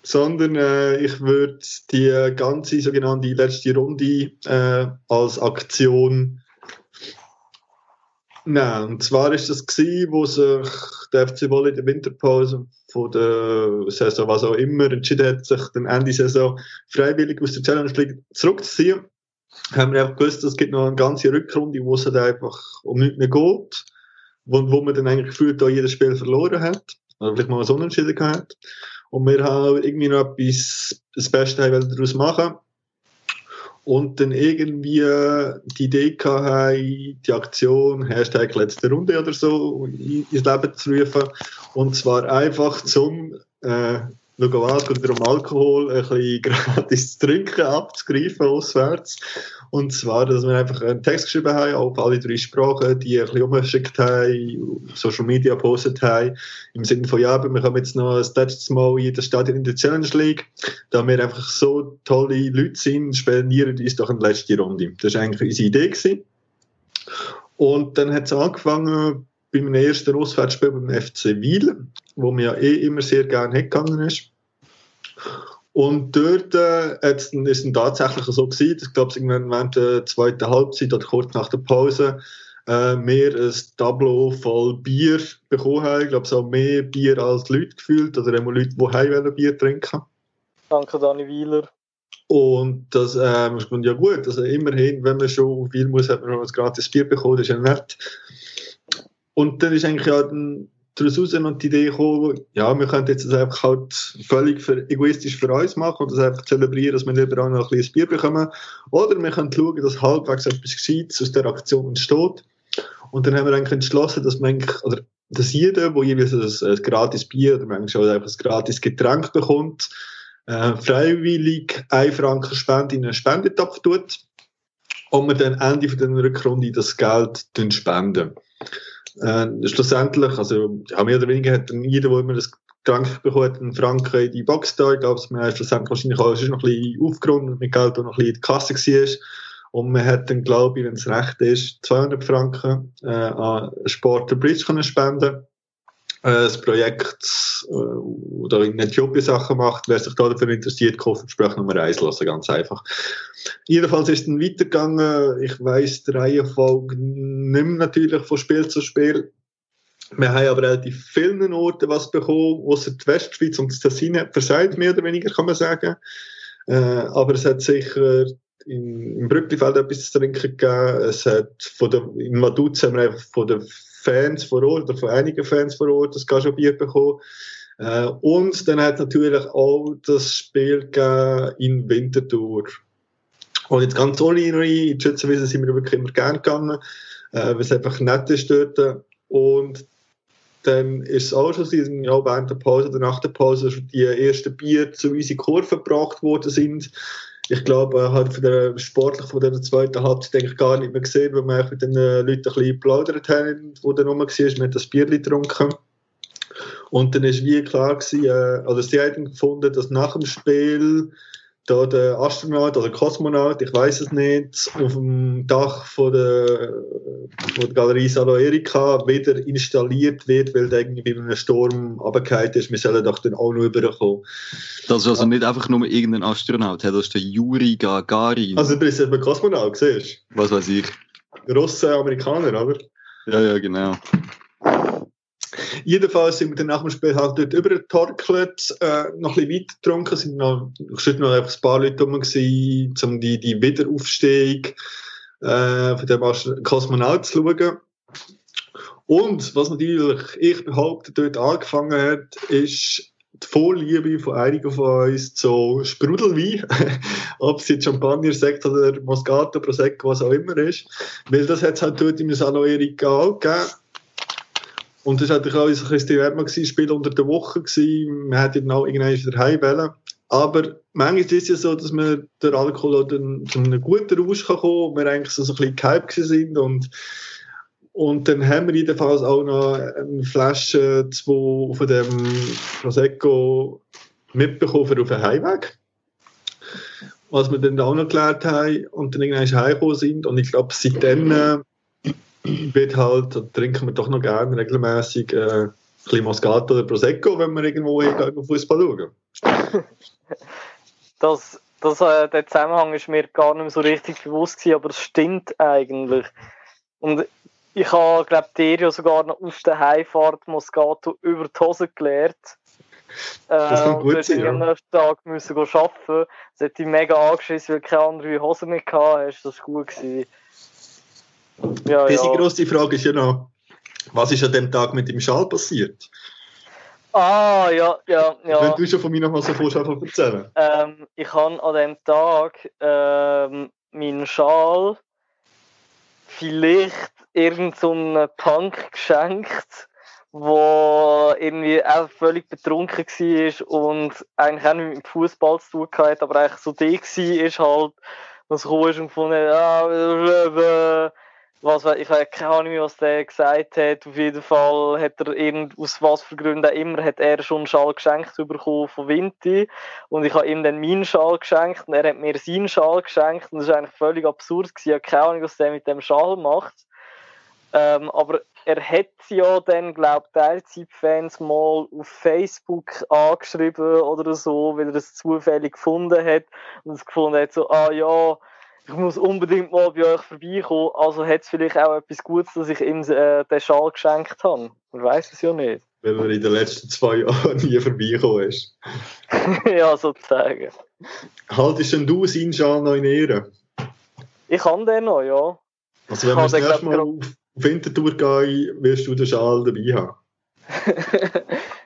sondern äh, ich würde die ganze sogenannte letzte Runde äh, als Aktion Nein, und zwar ist das gewesen, wo sich der FC Wolle in der Winterpause von der Saison, was auch immer, entschieden hat, sich dann Ende Saison freiwillig aus der Challenge League zurückzuziehen. Haben wir einfach gewusst, es gibt noch eine ganze Rückrunde, wo es halt einfach um nichts mehr geht, wo, wo man dann eigentlich gefühlt auch jedes Spiel verloren hat, oder vielleicht mal was unentschieden gehabt. Und wir haben irgendwie noch etwas, das Beste daraus machen und dann irgendwie die Idee gehabt, die Aktion Hashtag letzte Runde oder so in- ins Leben zu rufen. Und zwar einfach zum äh, schauen, wieder um Alkohol, ein bisschen *laughs* gratis zu trinken abzugreifen auswärts. Und zwar, dass wir einfach einen Text geschrieben haben, auf alle drei Sprachen, die ein bisschen umgeschickt haben, Social Media gepostet haben, im Sinne von, ja, wir haben jetzt noch das letzte Mal in das Stadion in der Challenge League da wir einfach so tolle Leute sind, spendieren uns doch eine letzte Runde. Das war eigentlich unsere Idee. Gewesen. Und dann hat es angefangen bei meinem ersten Auswärtsspiel beim FC Wiel, wo mir ja eh immer sehr gerne hingegangen ist. Und dort äh, ist es dann tatsächlich so gewesen, ich glaube, irgendwann während der zweiten Halbzeit oder kurz nach der Pause, äh, wir ein Tableau voll Bier bekommen haben. Ich glaube, so mehr Bier als Leute gefühlt, oder immer Leute, die heim Bier trinken Danke, Dani Wieler. und das ähm, ist ja gut. Also immerhin, wenn man schon viel muss, hat man noch ein gratis Bier bekommen, das ist ja nett. Und dann ist eigentlich ja daraus raus noch die Idee gekommen, ja, wir könnten jetzt das einfach halt völlig für, egoistisch für uns machen und das einfach zelebrieren, dass wir lieber auch noch ein kleines Bier bekommen. Oder wir können schauen, dass halbwegs etwas Gescheites aus der Aktion entsteht. Und dann haben wir eigentlich entschlossen, dass man oder dass jeder, der jeweils ein, ein gratis Bier oder manchmal einfach ein gratis Getränk bekommt, äh, freiwillig 1 Franken Spende in einen Spendetopf tut und wir dann Ende von der Rückrunde das Geld spenden. Äh, schlussendlich, also ja, mehr oder weniger hat dann jeder, der immer das Getränk bekommt, einen Franken in die Box da. Ich glaube, wir haben schlussendlich wahrscheinlich auch sonst noch ein bisschen aufgerundet mit Geld, das noch ein bisschen in die Kasse war. Und man hat dann, glaube ich, wenn es recht ist, 200 Franken äh, an Sport der Bridge können spenden äh, das Projekt äh, oder in Äthiopien Sachen macht, wer sich da dafür interessiert, kauft Gespräch Nummer 1 lassen, ganz einfach. Jedenfalls ist es dann weitergegangen. Ich weiss die Reihenfolge nicht mehr natürlich von Spiel zu Spiel. Wir haben aber relativ vielen Orten was bekommen, außer die Westschweiz und das Tessin hat versagt, mehr oder weniger, kann man sagen. Äh, aber es hat sicher in, im Brücklifeld etwas zu trinken gegeben. Es hat von der, in Vaduz haben wir einfach von den Fans vor Ort, oder von einigen Fans vor Ort, das schon bekommen. Äh, und dann hat natürlich auch das Spiel in Winterthur. Und jetzt ganz ohne Ironie, in die Schützenwiese sind wir wirklich immer gern gegangen, äh, weil es einfach nett ist dort. Und dann ist es auch schon so, ja, während der Pause oder nach der Pause die ersten Bier zu unseren Kurven gebracht worden sind. Ich glaube, halt von der, sportlich von der zweiten Halbzeit denke ich gar nicht mehr gesehen, weil wir mit den äh, Leuten ein bisschen geplaudert haben, wo dann rum war, wir haben das Bier getrunken. Und dann ist wie klar gewesen, äh, also sie haben gefunden, dass nach dem Spiel da der Astronaut oder Kosmonaut, ich weiß es nicht, auf dem Dach von der, von der Galerie Salo Erika wieder installiert wird, weil der irgendwie bei einem Sturm runtergefallen ist. Wir sollen doch dann auch noch rüberkommen. Das ist also nicht einfach nur irgendein Astronaut, das ist der Juri Gagarin. Also du bist eben Kosmonaut, siehst Was weiß ich. du? Russen, Amerikaner, oder? Ja, ja, genau. Jedenfalls sind wir dann nach dem Spiel halt dort übergetorkelt, äh, noch ein bisschen weiter getrunken, sind noch, schon noch ein paar Leute rum gewesen, um die, die Wiederaufstehung äh, von dem Kosmonaut zu schauen. Und was natürlich, ich behaupte, dort angefangen hat, ist die Vorliebe von einigen von uns zu Sprudelwein, *laughs* ob es jetzt Champagner, Sekt oder Moscato, Prosecco, was auch immer ist. Weil das hat es halt dort im Salon Erika gegeben. Und das war natürlich auch ein bisschen Dilemma, gewesen, Spiel unter der Woche gewesen. Man hätte dann auch irgendwann wieder heim Aber manchmal ist es ja so, dass man der Alkohol dann zu einem guten Rausch kann kommen und wir eigentlich so ein bisschen gehypt sind und und dann haben wir jedenfalls auch noch eine Flasche zwei von dem Prosecco mitbekommen für auf den Heimweg. Was wir dann auch noch gelernt haben und dann irgendwann heimgekommen sind. Und ich glaube, seitdem äh, wird halt, trinken wir doch noch gerne regelmäßig äh, ein bisschen Moscato oder Prosecco, wenn wir irgendwo Fußball schauen. *laughs* Das, das, äh, der Zusammenhang ist mir gar nicht mehr so richtig bewusst gewesen, aber es stimmt eigentlich. Und ich habe, glaube dir ja sogar noch auf der Heimfahrt Moscato über die Hose gelernt. *laughs* Das kann äh, gut sein, ja. am nächsten Tag müssen arbeiten. Das hat dich mega angeschissen, weil du keine andere Hose mehr gehabt hast. Das war gut. Gewesen. Ja, Die ja. grosse Frage ist ja noch, was ist an dem Tag mit dem Schal passiert? Ah, ja, ja, ja. Wenn du schon von mir noch mal so vorschau erzählen. Ähm, ich habe an dem Tag ähm, meinen Schal vielleicht irgendeinen so Punk geschenkt, wo irgendwie auch völlig betrunken war und eigentlich auch nicht mit dem Fußball zu tun hatte, aber eigentlich so die war halt, was gekommen ist und gefunden hat, ah, was, ich habe keine Ahnung was der gesagt hat. Auf jeden Fall hat er irgend, aus was für Gründen auch immer, hat er schon einen Schal geschenkt bekommen von Vinti. Und ich habe ihm dann meinen Schal geschenkt und er hat mir seinen Schal geschenkt. Und das ist eigentlich völlig absurd gewesen. Ich habe keine Ahnung, was der mit dem Schal macht. Ähm, aber er hat ja dann, glaube ich, Teilzeitfans mal auf Facebook angeschrieben oder so, weil er es zufällig gefunden hat und es gefunden hat, so, ah ja, ich muss unbedingt mal bei euch vorbeikommen. Also hat es vielleicht auch etwas Gutes, dass ich ihm äh, den Schal geschenkt habe. Man weiß es ja nicht. *laughs* Weil er in den letzten zwei Jahren *laughs* nie vorbeigekommen ist. ja, sozusagen. Haltest denn du seinen Schal noch in Ehre? Ich kann den noch, ja. Also wenn wir das erste Mal auf Wintertour gehen, wirst du den Schal dabei haben? *laughs*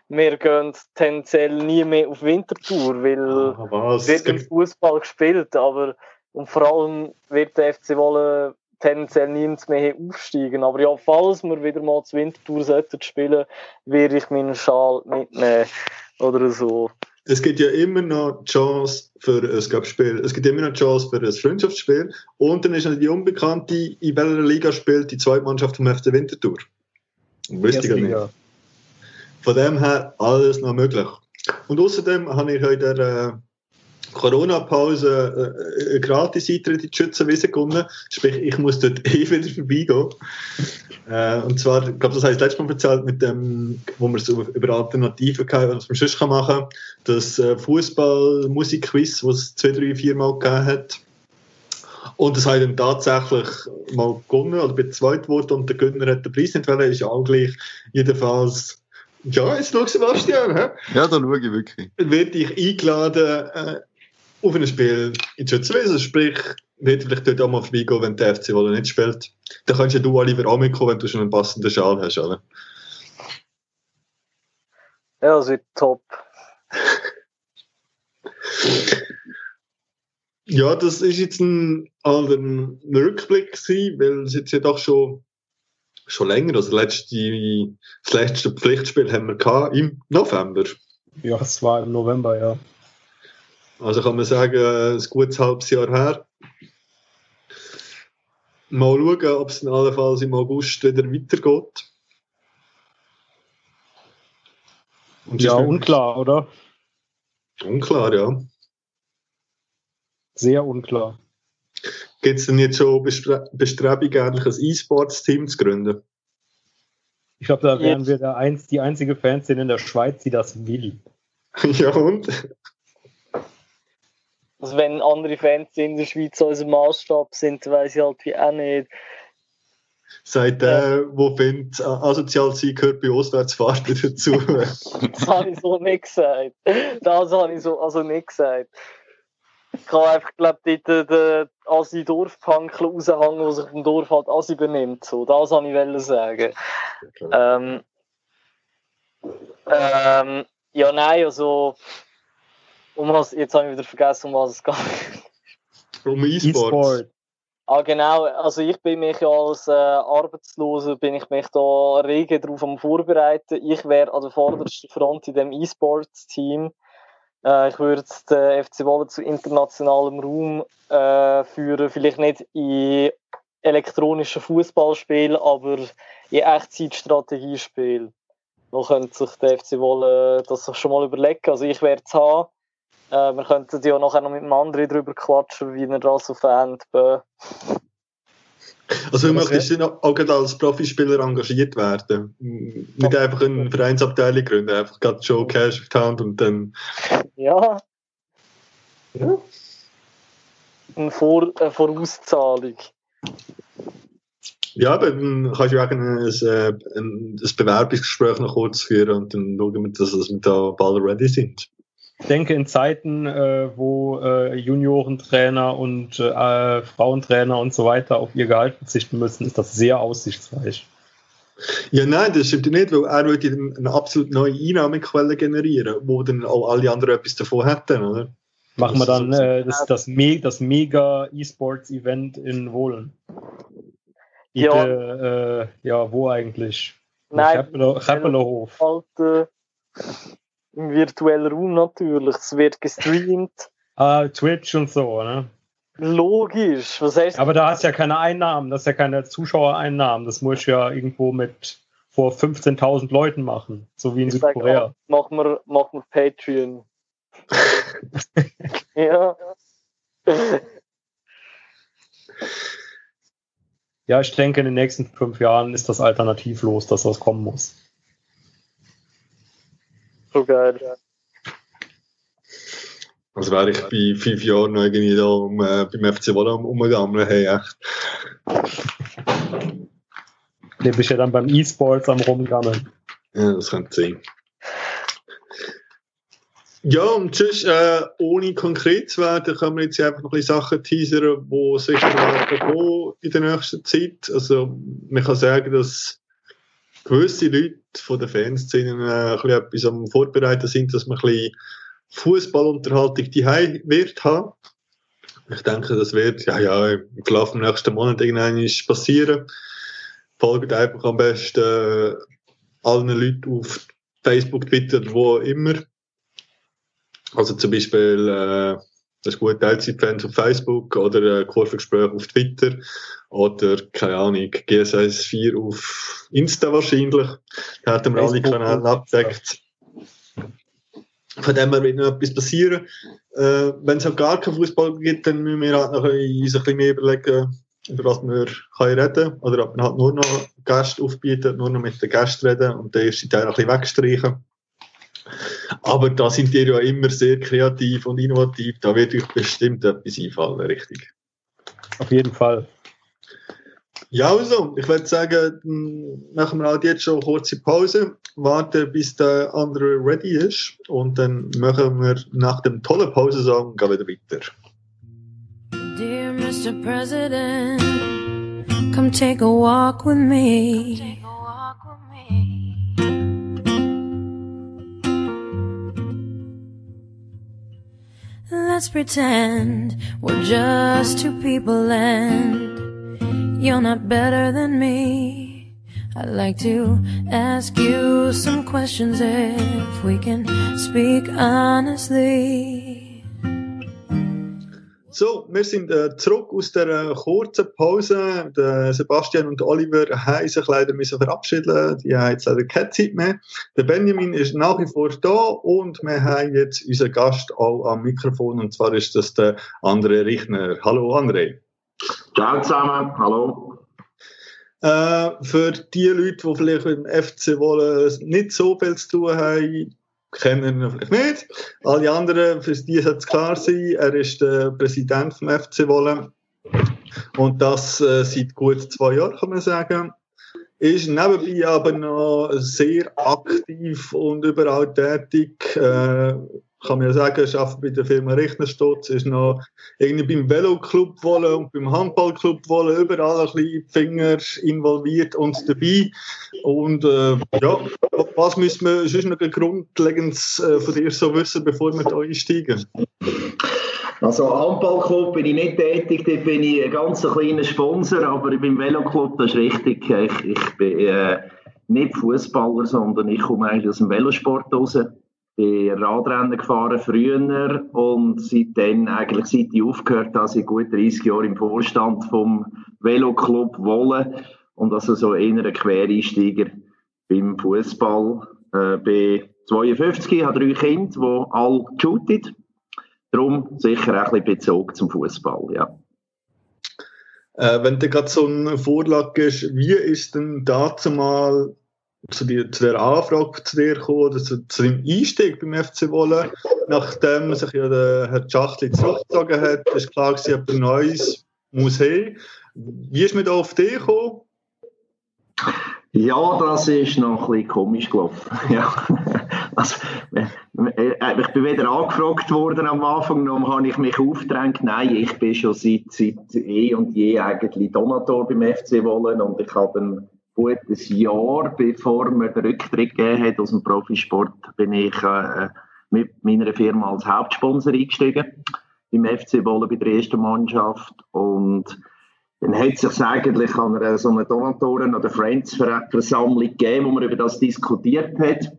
wir gehen tendenziell nie mehr auf Wintertour, weil ah, wird Fußball gespielt, aber und vor allem wird der FC Wolle tendenziell niemand mehr aufsteigen. Aber ja, falls wir wieder mal zur Wintertour sollten spielen, werde ich meinen Schal mitnehmen. Oder so. Es gibt ja immer noch die Chance für ein Spiel. Es gibt immer noch Chance für ein Freundschaftsspiel. Und dann ist noch die Unbekannte, in welcher Liga spielt die zweite Mannschaft vom FC Winterthur. Wüsste ich nicht. Von dem her alles noch möglich. Und außerdem habe ich heute äh, Corona-Pause äh, gratis Eintritt in die Schützenwiese gewonnen. Sprich, ich muss dort *laughs* eh wieder vorbeigehen. äh, und zwar, ich glaube, das habe ich letztes Mal erzählt, mit dem, wo man so über Alternativen kann, was man sonst kann machen kann. Das äh, Fußball-Musik-Quiz, was es zwei, drei, vier Mal gegeben hat. Und das habe ich dann tatsächlich mal gewonnen oder bin zweit geworden und der Gönner hat den Preis nicht wollen, ist ja auch gleich. Jedenfalls ja, jetzt schau Sebastian. He? Ja, da schaue ich wirklich. Werde ich eingeladen, äh, auf ein Spiel in Schützenwiesen. Sprich, wird vielleicht dort auch mal vorbeigehen, wenn der FC Wolle nicht spielt. Dann kannst ja du auch lieber ankommen, wenn du schon einen passenden Schal hast, oder? Ja, das wird top. *laughs* ja, das ist jetzt ein, ein Rückblick gewesen, weil es jetzt ja doch schon, schon länger, also letzte, das letzte Pflichtspiel haben wir gehabt, im November. Ja, es war im November, ja. Also kann man sagen, ein gutes halbes Jahr her. Mal schauen, ob es in allenfalls im August wieder weitergeht. Und ja, unklar, oder? Unklar, ja. Sehr unklar. Gibt es denn jetzt schon Bestrebungen, eigentlich ein E-Sports-Team zu gründen? Ich glaube, da wären wir der einz die einzige Fanszene in der Schweiz, die das will. *laughs* ja, und? Also wenn andere Fans in der Schweiz unser Maßstab sind, weiß ich halt wie auch nicht. sagt der, wo findet, asozial sein gehört bei Auswärtsfahrten dazu. *laughs* das habe ich so nicht gesagt. Das habe ich so also nicht gesagt. Ich kann einfach, glaube ich, den Asi Dorfpankler raushängen, der sich vom Dorf halt Asi benimmt. So, das wollte ich sagen. Ähm, ähm, ja, nein, also. Um was, jetzt habe ich wieder vergessen, um was es geht. Um E-Sport. Ah, genau. Also ich bin mich ja als äh, Arbeitsloser bin ich mich da rege darauf am vorbereiten. Ich wäre an der vordersten Front in dem E-Sports-Team. Äh, ich würde den FC Wolle zu internationalem Raum äh, führen. Vielleicht nicht in elektronischen Fußballspielen, aber in Echtzeitstrategiespielen. Da könnte sich der FC Wolle das schon mal überlegen. Also ich werde es haben. Äh, wir könnten ja nachher noch mit dem anderen drüber quatschen, wie er das so fängt. Also du möchtest du auch als Profispieler engagiert werden? Nicht einfach eine Vereinsabteilung gründen, einfach gerade Show Cash auf die Hand und dann... Ja. ja. Eine, Vor eine Vorauszahlung. Ja, aber dann kannst du auch ein, ein, ein Bewerbungsgespräch noch kurz führen und dann schauen wir, dass wir da bald ready sind. Ich denke, in Zeiten, äh, wo äh, Juniorentrainer und äh, Frauentrainer und so weiter auf ihr Gehalt verzichten müssen, ist das sehr aussichtsreich. Ja, nein, das stimmt nicht, weil er würde eine absolut neue Einnahmequelle generieren, wo dann auch alle anderen etwas davon hätten, oder? Machen wir dann äh, das, das, Me das mega E-Sports-Event in Wohlen. Ja. äh, ja, wo eigentlich? Nein, Chappelerhof. Alte im virtuellen Raum natürlich. Es wird gestreamt. Ah, Twitch und so, ne? Logisch. Was heißt Aber da hast du ja keine Einnahmen, das ist ja keine Zuschauereinnahmen. Das muss ja irgendwo mit vor 15.000 Leuten machen, so wie in Südkorea. Machen wir, machen wir Patreon. *laughs* ja. Ja, ich denke, in den nächsten fünf Jahren ist das alternativlos, dass das kommen muss. So geil. Also wäre ich bei fünf Jahren noch irgendwie da um, äh, beim FC Wolle umgegangen, hey, echt. Du bist ja dann beim E-Sports am rumgammeln. Ja, das könnte sein. Ja, und sonst, äh, ohne konkret zu werden, können wir jetzt einfach noch ein bisschen Sachen teasern, die sicher werden in der nächsten Zeit. Also, man kann sagen, dass gewisse Leute von der Fanszene äh, ein bisschen etwas am Vorbereiten sind, dass man ein bisschen Fußballunterhaltung die wird haben. Ich denke, das wird ja, ja, im Verlauf des nächsten Monat irgendwann passieren. Folgt einfach am besten äh, allen Leuten auf Facebook, Twitter, wo immer. Also zum Beispiel äh, ein guter Teilzeitfans auf Facebook oder ein Kurvengespräch auf Twitter oder, keine Ahnung, GSS 4 auf Insta wahrscheinlich. Da hätten wir alle Kanäle abgedeckt. Von dem her wird noch etwas passieren. Äh, Wenn es auch gar keinen Fußball gibt, dann müssen wir halt noch uns ein bisschen mehr überlegen, über was wir können reden Oder ob man halt nur noch Gäste aufbieten, nur noch mit den Gästen reden und den ersten Teil ein bisschen wegstreichen. Aber da sind die ja immer sehr kreativ und innovativ. Da wird euch bestimmt etwas einfallen, richtig? Auf jeden Fall. Ja, also, ich würde sagen, machen wir halt jetzt schon eine kurze Pause, warten, bis der andere ready ist und dann machen wir nach dem tollen Pausensong gehen wieder weiter. Dear Mr. President, come take a walk with me. Let's pretend we're just two people and you're not better than me. I'd like to ask you some questions if we can speak honestly. So, wir sind äh, zurück aus der äh, kurzen Pause. Der Sebastian und Oliver haben sich leider müssen verabschieden. Die haben jetzt leider keine Zeit mehr. Der Benjamin ist nach wie vor da und wir haben jetzt unseren Gast auch am Mikrofon und zwar ist das der André Richner. Hallo André. Ciao zusammen, hallo. Äh, für die Leute, die vielleicht mit dem FC wollen, nicht so viel zu tun haben, kennen ihn vielleicht nicht. Alle anderen, für die sollte es klar sein, er ist der Präsident vom FC Wolle Und das äh, seit gut zwei Jahren, kann man sagen. Ist nebenbei aber noch sehr aktiv und überall tätig. Äh, kann man ja sagen, er arbeitet bei der Firma Rechnerstutz, ist noch irgendwie beim Veloclub wollen und beim Handballclub wollen, überall ein bisschen Finger involviert und dabei. Und äh, ja, was müssen wir sonst noch grundlegend äh, von dir so wissen, bevor wir da einsteigen? Also Handballclub bin ich nicht tätig, dort bin ich ein ganz kleiner Sponsor, aber beim Veloclub, das ist richtig, ich, ich bin äh, nicht Fußballer, sondern ich komme eigentlich aus dem Velosport raus bin Radrennen gefahren früher und seitdem, eigentlich seit ich aufgehört habe, seit gut 30 Jahren im Vorstand vom Veloclub Wolle und also so eher ein Quereinsteiger beim Fußball. Äh, bin 52, habe drei Kinder, die alle shooten. Darum sicher auch ein bisschen Bezug zum Fußball, ja. Äh, wenn du gerade so eine Vorlage ist, wie ist denn dazu mal zu, die, zu der Anfrage zu dir gekommen, oder zu, zu dem Einstieg beim FC Wolle, nachdem sich ja der Herr Schachtli zurückgezogen hat, ist klar gewesen, ob er Neues muss haben. Wie ist man da auf dich gekommen? Ja, das ist noch ein bisschen komisch gelaufen. *laughs* Ja. Also, äh, ich bin wieder angefragt worden am Anfang, darum habe ich mich aufgedrängt. Nein, ich bin schon seit, seit eh und je eigentlich Donator beim FC Wollen und ich habe dann gut ein Jahr, bevor mir den Rücktritt gegeben hat aus dem Profisport, bin ich äh, mit meiner Firma als Hauptsponsor eingestiegen im FC Wolle bei der ersten Mannschaft. Und dann hat es sich eigentlich an einer so einer Donatoren- oder Friends-Versammlung gegeben, wo man über das diskutiert hat,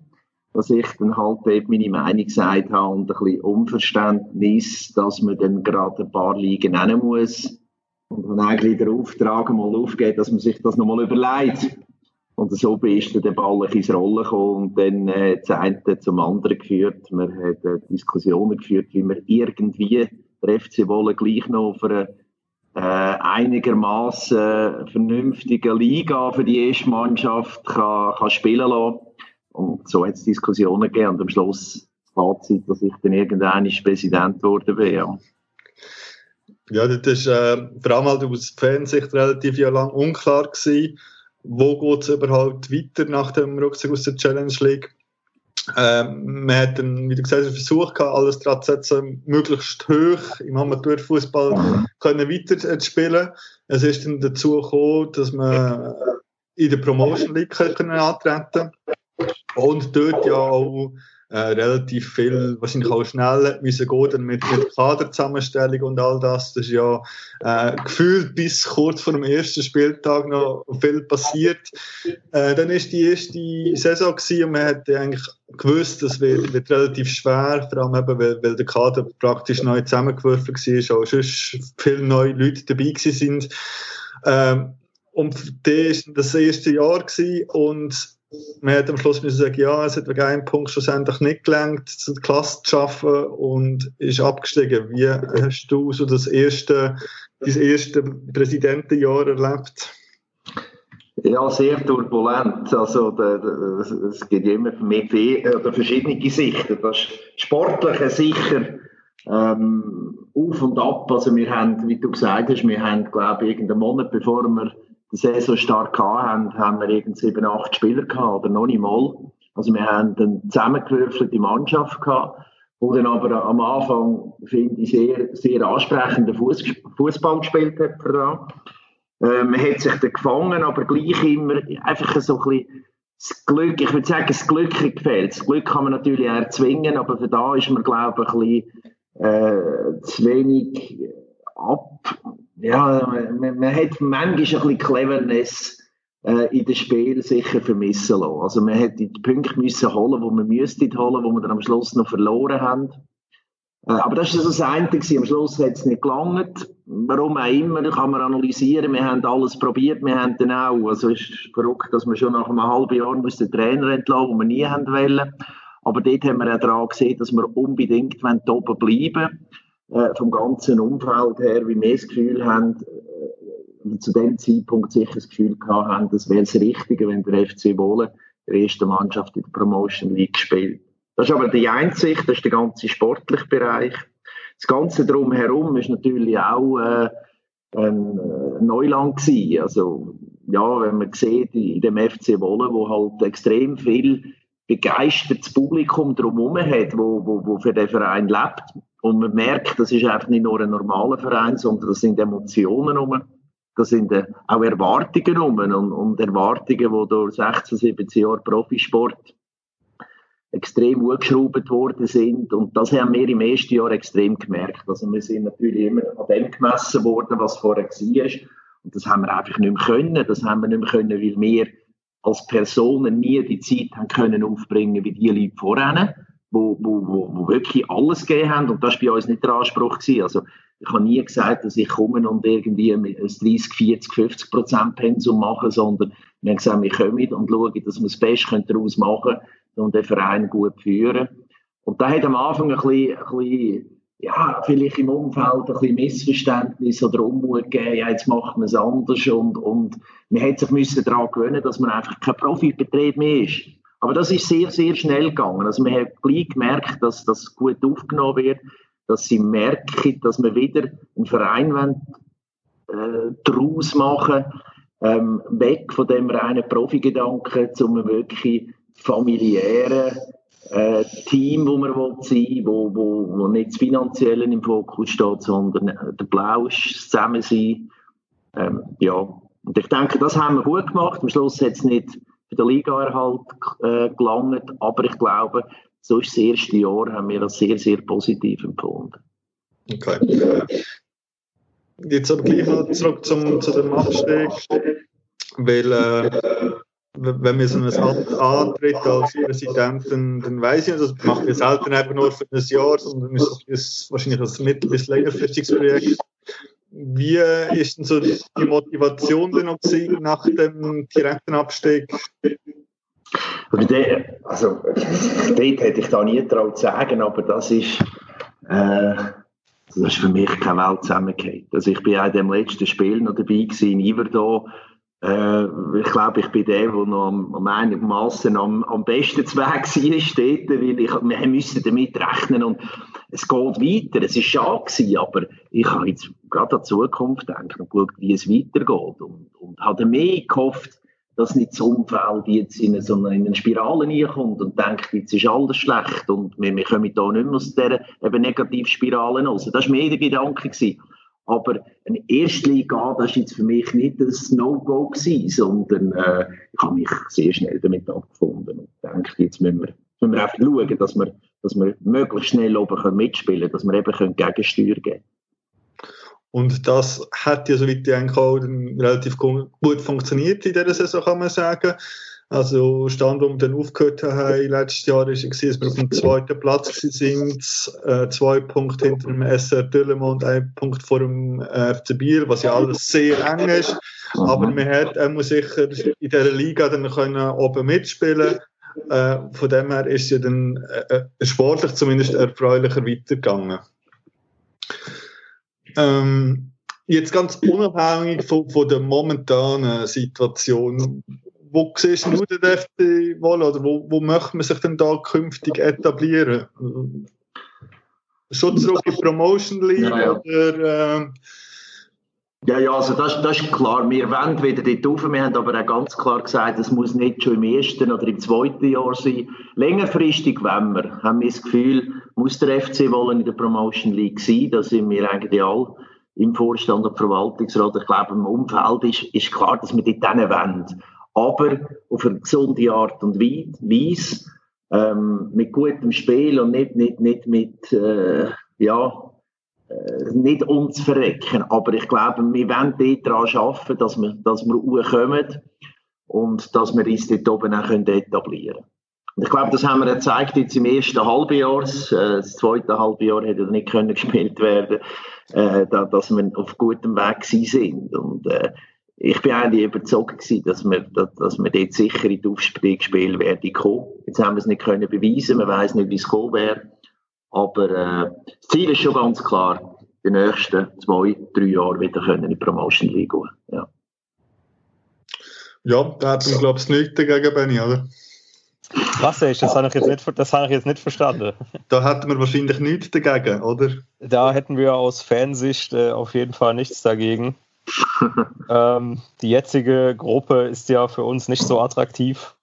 dass ich dann halt eben meine Meinung gesagt habe und ein bisschen Unverständnis, dass man dann gerade ein paar Ligen nennen muss, und dann eigentlich den Auftrag mal aufgeben, dass man sich das nochmal überlegt. Und so ist der Ball ins Rollen gekommen und dann äh, das eine zum anderen geführt. Man hat äh, Diskussionen geführt, wie man irgendwie der FC Wolle gleich noch auf einer äh, einigermaßen vernünftigen Liga für die erste Mannschaft kann, kann spielen lassen. Und so hat es Diskussionen gegeben und am Schluss das Fazit, dass ich dann irgendwann Präsident geworden bin. Ja. Ja, das ist äh, vor allem halt aus Fansicht relativ ja lang unklar gewesen, wo geht es überhaupt weiter nach dem Rückzug aus der Challenge League. Ähm, man hat dann, wie du gesagt hast, versucht, alles daran zu setzen, möglichst hoch im Amateurfußball können weiter zu spielen. Es ist dann dazu gekommen, dass man in der Promotion League können antreten und dort ja auch äh, relativ viel, wahrscheinlich auch schnell müssen gehen dann mit, mit Kaderzusammenstellung und all das. Das ist ja äh, gefühlt bis kurz vor dem ersten Spieltag noch viel passiert. Äh, dann ist die erste Saison gewesen und man hat eigentlich gewusst, das wird, wird relativ schwer, vor allem eben, weil, weil der Kader praktisch neu zusammengeworfen war, auch sonst viele neue Leute dabei sind. Ähm, und das war das erste Jahr gewesen und man hat am Schluss müssen sagen, ja, es hat wegen einem Punkt schlussendlich nicht gelangt, zur Klasse zu schaffen und ist abgestiegen. Wie hast du so das erste, das erste Präsidentenjahr erlebt? Ja, sehr turbulent. Also, der, der, es gibt immer mehr oder verschiedene Sichten. Das Sportliche sicher ähm, auf und ab. Also, wir haben, wie du gesagt hast, wir haben, glaube ich, irgendeinen Monat bevor wir Saison stark haben, haben wir irgend sieben, acht Spieler gehabt, oder noch nicht mal. Also wir haben eine zusammengewürfelte Mannschaft gehabt, wo dann aber am Anfang, finde ich, sehr, sehr ansprechenden Fußball gespielt hat. Da. Äh, man hat sich dann gefangen, aber gleich immer einfach so ein das Glück, ich würde sagen, das Glück gefällt. Das Glück kann man natürlich erzwingen, aber für da ist man, glaube ich, ein bisschen äh, zu wenig ab, ja, man, man hat manchmal ein bisschen Cleverness äh, in den Spielen sicher vermissen lassen. Also man hätte die Punkte müssen holen, die man müsste holen, die wir dann am Schluss noch verloren haben. Äh, aber das war das. Gewesen. Am Schluss hat es nicht gelangt. Warum auch immer, kann man analysieren. Wir haben alles probiert. Wir haben dann auch, also es ist verrückt, dass wir schon nach einem halben Jahr den Trainer entlassen, den wir nie haben wollen. Aber dort haben wir auch daran gesehen, dass wir unbedingt oben bleiben wollen äh, vom ganzen Umfeld her, wie wir das Gefühl haben, äh, zu dem Zeitpunkt sicher das Gefühl gehabt haben, das wäre das Richtige, wenn der FC Wohlen der erste Mannschaft in der Promotion League spielt. Das ist aber die Einsicht, das ist der ganze sportliche Bereich. Das Ganze drumherum ist natürlich auch äh, ein äh, Neuland gewesen. Also, ja, wenn man sieht, in dem FC Wolle, wo halt extrem viel begeistertes Publikum drumherum hat, wo, wo, wo für den Verein lebt. Und man merkt, das ist einfach nicht nur ein normaler Verein, sondern das sind Emotionen rum. Das sind äh, auch Erwartungen rum. Und, und Erwartungen, die durch 16, 17 Jahre Profisport extrem hochgeschraubt worden sind. Und das haben wir im ersten Jahr extrem gemerkt. Also wir sind natürlich immer an dem gemessen worden, was vorher war. Und das haben wir einfach nicht mehr können. Das haben wir nicht mehr können, weil wir als Personen nie die Zeit haben können aufbringen wie die Leute vorher, wo, wo, wo, wo wirklich alles gegeben haben. Und das war bei uns nicht der Anspruch. Gewesen. Also ich habe nie gesagt, dass ich komme und irgendwie ein 30, 40, 50 Prozent Pensum mache, sondern wir haben gesagt, wir kommen und schauen, dass wir das Beste daraus machen können und den Verein gut führen. Und da hat am Anfang ein bisschen, ein bisschen ja, vielleicht im Umfeld ein bisschen Missverständnis oder Unmut gegeben, ja, jetzt macht man es anders und, und man hat sich müssen daran gewöhnen, dass man einfach kein Profibetrieb mehr ist. Aber das ist sehr, sehr schnell gegangen. Also man hat gleich gemerkt, dass das gut aufgenommen wird, dass sie merken, dass man wieder einen Verein wollen, äh, daraus machen ähm, weg von dem reinen Profigedanken zu einem wirklich familiären äh, Team, wo man will sein wo, wo, wo nicht das Finanzielle im Fokus steht, sondern der Blausch, das Zusammensein. Ähm, ja, und ich denke, das haben wir gut gemacht. Am Schluss hat es nicht für den Ligaerhalt äh, gelangt, aber ich glaube, so ist das erste Jahr, haben wir das sehr, sehr positiv empfunden. Okay. Jetzt aber gleich mal zurück zum, zu dem Abstieg, weil äh, wenn wir so ein antritt als Präsident, dann, dann weiß ich, das machen wir selten einfach nur für ein Jahr, sondern ist es wahrscheinlich ein mittel- bis längerfristiges Projekt. Wie ist denn so die Motivation denn noch nach dem direkten Abstieg? Also, dort hätte ich da nie getraut zu sagen, aber das ist, äh, das ist für mich keine Welt zusammengehört. Also ich bin auch in dem letzten Spiel noch dabei gewesen, in Iverdon, äh, ich glaube, ich bin der, der noch am, am einigermaßen am, am besten Weg *laughs* war, dort, weil ich, wir müssen damit rechnen und es geht weiter. Es war schade, aber ich habe jetzt gerade an die Zukunft gedacht und geschaut, wie es weitergeht und, und habe mehr gehofft, dass nicht das Umfeld jetzt in so eine, in eine Spirale reinkommt und denkt, jetzt ist alles schlecht und wir, wir kommen da nicht mehr aus dieser eben Negativspirale raus. Das war mehr der Gedanke. Gewesen. Aber eine Erstliga, das war jetzt für mich nicht ein No-Go sondern äh, ich habe mich sehr schnell damit abgefunden und denke, jetzt müssen wir, müssen wir einfach schauen, dass wir, dass wir möglichst schnell oben mitspielen können, dass wir eben können Gegensteuer geben können. Und das hat ja, soweit ich eigentlich auch relativ gut funktioniert in dieser Saison, kann man sagen. Also Stand, wo wir dann aufgehört haben letztes Jahr, war, dass wir auf dem zweiten Platz sind, äh, zwei Punkte hinter dem SR Düllemont, ein Punkt vor dem äh, FC Biel, was ja alles sehr eng ist. Aber man hat muss sicher in dieser Liga dann können oben mitspielen. Äh, von dem her ist es ja dann sportlich zumindest erfreulicher weitergegangen. Ähm, jetzt ganz unabhängig von, von der momentanen Situation, wo siehst du den FC wohl oder wo, wo möchte man sich denn da künftig etablieren? Schon zurück in Promotion League ja, ja. oder... Äh, ja, ja, also das, das ist klar. Wir wollen wieder dort rauf. Wir haben aber auch ganz klar gesagt, es muss nicht schon im ersten oder im zweiten Jahr sein. Längerfristig wenn wir. Haben wir das Gefühl, muss der FC wollen in der Promotion League sein. Da sind wir eigentlich alle im Vorstand und Verwaltungsrat. Ich glaube, im Umfeld ist, ist klar, dass wir dort hin wollen aber auf eine gesunde Art und Weise, ähm, mit gutem Spiel und nicht, nicht, nicht mit, äh, ja, nicht uns verrecken. Aber ich glaube, wir wollen daran arbeiten, dass wir, dass wir hochkommen und dass wir uns dort oben auch etablieren können. Und ich glaube, das haben wir gezeigt jetzt im ersten Halbjahr. Äh, das zweite Halbjahr hätte nicht können *laughs* gespielt werden, äh, dass wir auf gutem Weg sind. Und äh, ich bin eigentlich überzeugt dass wir, dass wir dort sicher in die Aufstiegsspiele werden kommen. Jetzt haben wir es nicht können beweisen, man weiß nicht, wie es kommen wäre. Aber äh, das Ziel ist schon ganz klar, die nächsten zwei, drei Jahre wieder können in die Promotion League gehen. Ja, ja da hat man, glaube ich, nichts dagegen, Benny, oder? Was ist? Das habe ich jetzt nicht, das habe ich jetzt nicht verstanden. Da hätten wir wahrscheinlich nichts dagegen, oder? Da hätten wir aus Fansicht äh, auf jeden Fall nichts dagegen. *laughs* ähm, die jetzige Gruppe ist ja für uns nicht so attraktiv.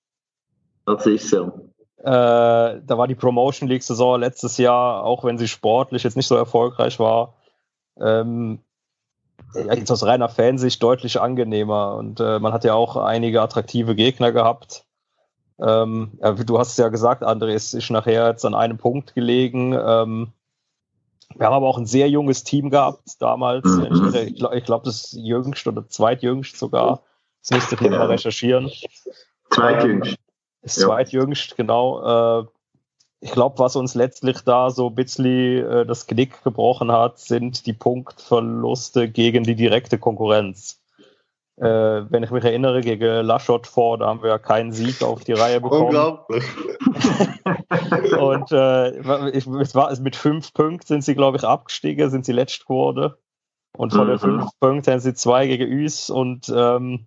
Das ist so. Äh, da war die Promotion League Saison letztes Jahr, auch wenn sie sportlich jetzt nicht so erfolgreich war, ähm, jetzt aus reiner Fansicht deutlich angenehmer. Und äh, man hat ja auch einige attraktive Gegner gehabt. Ähm, ja, du hast es ja gesagt, André, es ist nachher jetzt an einem Punkt gelegen. Ähm, wir haben aber auch ein sehr junges Team gehabt damals. Mhm. Ich, glaube, das jüngst oder zweitjüngst sogar. Das müsste ich mal recherchieren. Zweitjüngst. Das ja. zweitjüngst, genau. Äh, ich glaube, was uns letztlich da so bisschen äh, das Knick gebrochen hat, sind die Punktverluste gegen die direkte Konkurrenz. Äh, wenn ich mich erinnere, gegen Laschot vor, da haben wir ja keinen Sieg auf die Reihe bekommen. Unglaublich. *laughs* und äh, ich, es war, mit fünf Punkten sind sie, glaube ich, abgestiegen, sind sie letzt geworden. Und von mhm. den fünf Punkten haben sie zwei gegen Üs und ähm,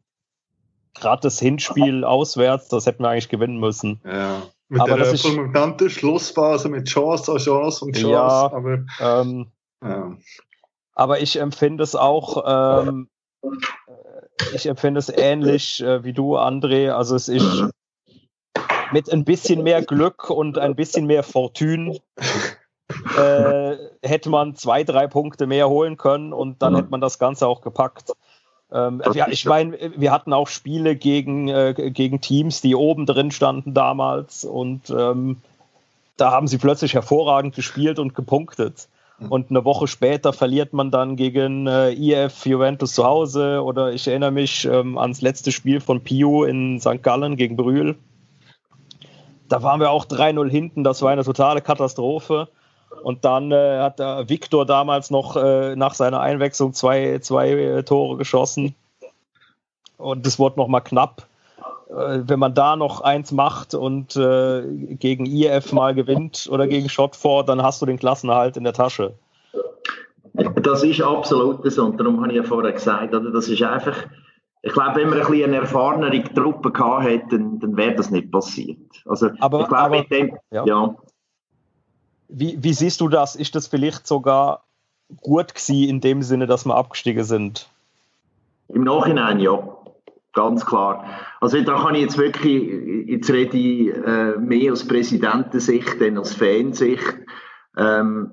gerade das Hinspiel *laughs* auswärts, das hätten wir eigentlich gewinnen müssen. Ja. Mit aber der fulminanten Schlussphase mit Chance an Chance und Chance. Ja, aber, ähm, ja. aber ich empfinde es auch, ähm, ich empfinde es ähnlich äh, wie du, André. Also es ist mit ein bisschen mehr Glück und ein bisschen mehr Fortune äh, hätte man zwei, drei Punkte mehr holen können und dann hätte man das Ganze auch gepackt. Ähm, ja, ich meine, wir hatten auch Spiele gegen, äh, gegen Teams, die oben drin standen damals und ähm, da haben sie plötzlich hervorragend gespielt und gepunktet. Mhm. Und eine Woche später verliert man dann gegen äh, IF Juventus zu Hause oder ich erinnere mich ähm, ans letzte Spiel von Pio in St. Gallen gegen Brühl. Da waren wir auch 3-0 hinten, das war eine totale Katastrophe. Und dann äh, hat der Viktor damals noch äh, nach seiner Einwechslung zwei, zwei äh, Tore geschossen. Und es wurde nochmal knapp. Äh, wenn man da noch eins macht und äh, gegen IF mal gewinnt oder gegen Shotford, dann hast du den Klassenerhalt in der Tasche. Das ist absolut so. Und darum habe ich ja vorher gesagt, oder? das ist einfach. Ich glaube, wenn man ein bisschen eine erfahrenere Truppe gehabt hätte, dann, dann wäre das nicht passiert. Also, aber, ich glaube, aber, mit dem, ja. ja wie, wie siehst du das? Ist das vielleicht sogar gut gewesen in dem Sinne, dass wir abgestiegen sind? Im Nachhinein ja, ganz klar. Also da kann ich jetzt wirklich, jetzt rede ich äh, mehr aus Präsidentensicht denn aus Fansicht. Ähm,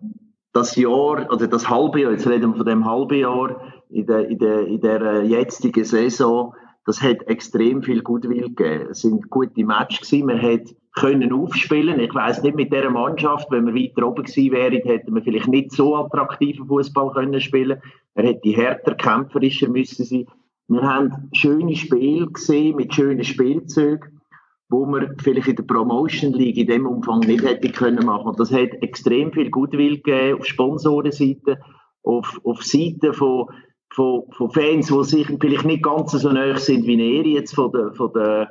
das Jahr, oder das halbe Jahr, jetzt reden wir von dem halben Jahr, in der, in der, in der äh, jetzigen Saison, das hat extrem viel Gutwill gegeben. Es sind gute Matches gewesen. Man hat können aufspielen. Ich weiß nicht mit dieser Mannschaft, wenn wir weiter oben gewesen wären, hätten wir vielleicht nicht so attraktiven Fußball können spielen. Er hätte härter, kämpferischer müssen sein. Wir haben schöne Spiele gesehen mit schönen Spielzeugen, wo wir vielleicht in der Promotion League in dem Umfang nicht hätte können machen. Und das hat extrem viel Gutwill gegeben auf Sponsorenseite, auf, auf Seite von von, von Fans, die sich vielleicht nicht ganz so nahe sind wie er jetzt von der, von der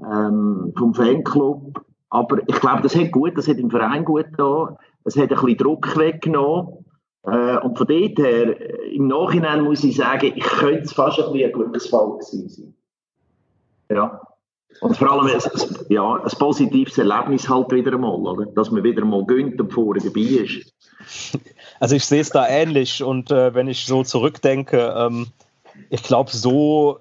ähm, vom Fanclub. Aber ich glaube, das hat gut, das hat im Verein gut da. Es hat ein bisschen Druck weggenommen. Äh, und von dort her, äh, im Nachhinein muss ich sagen, ich könnte es fast ein bisschen ein Glücksfall gewesen sein. Ja. Und vor allem ein, ja, ein positives Erlebnis halt wieder einmal, oder? dass man wieder mal gönnt und vorne dabei ist. Also ich sehe es da ähnlich und äh, wenn ich so zurückdenke, ähm, ich glaube, so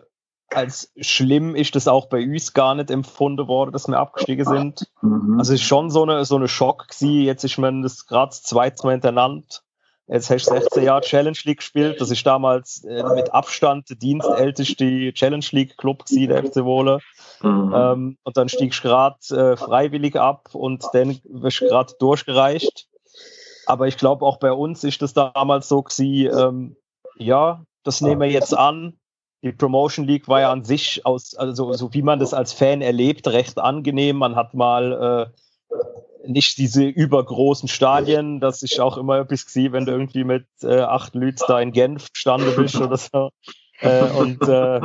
als schlimm ist das auch bei uns gar nicht empfunden worden, dass wir abgestiegen sind. Mhm. Also es ist schon so eine, so eine Schock gewesen. Jetzt ist man das gerade das zweite Mal hintereinander. Jetzt hast du 16 Jahre Challenge League gespielt. Das ist damals äh, mit Abstand der dienstälteste Challenge League Club gewesen, der FC Wohle. Mhm. Ähm, und dann stiegst du gerade äh, freiwillig ab und dann wirst du gerade durchgereicht. Aber ich glaube, auch bei uns ist das damals so gewesen, ähm, ja, das nehmen wir jetzt an die Promotion League war ja an sich aus, also so wie man das als Fan erlebt, recht angenehm. Man hat mal äh, nicht diese übergroßen Stadien, das ist auch immer etwas gewesen, wenn du irgendwie mit äh, acht Lüts da in Genf gestanden bist oder so. Äh, und äh,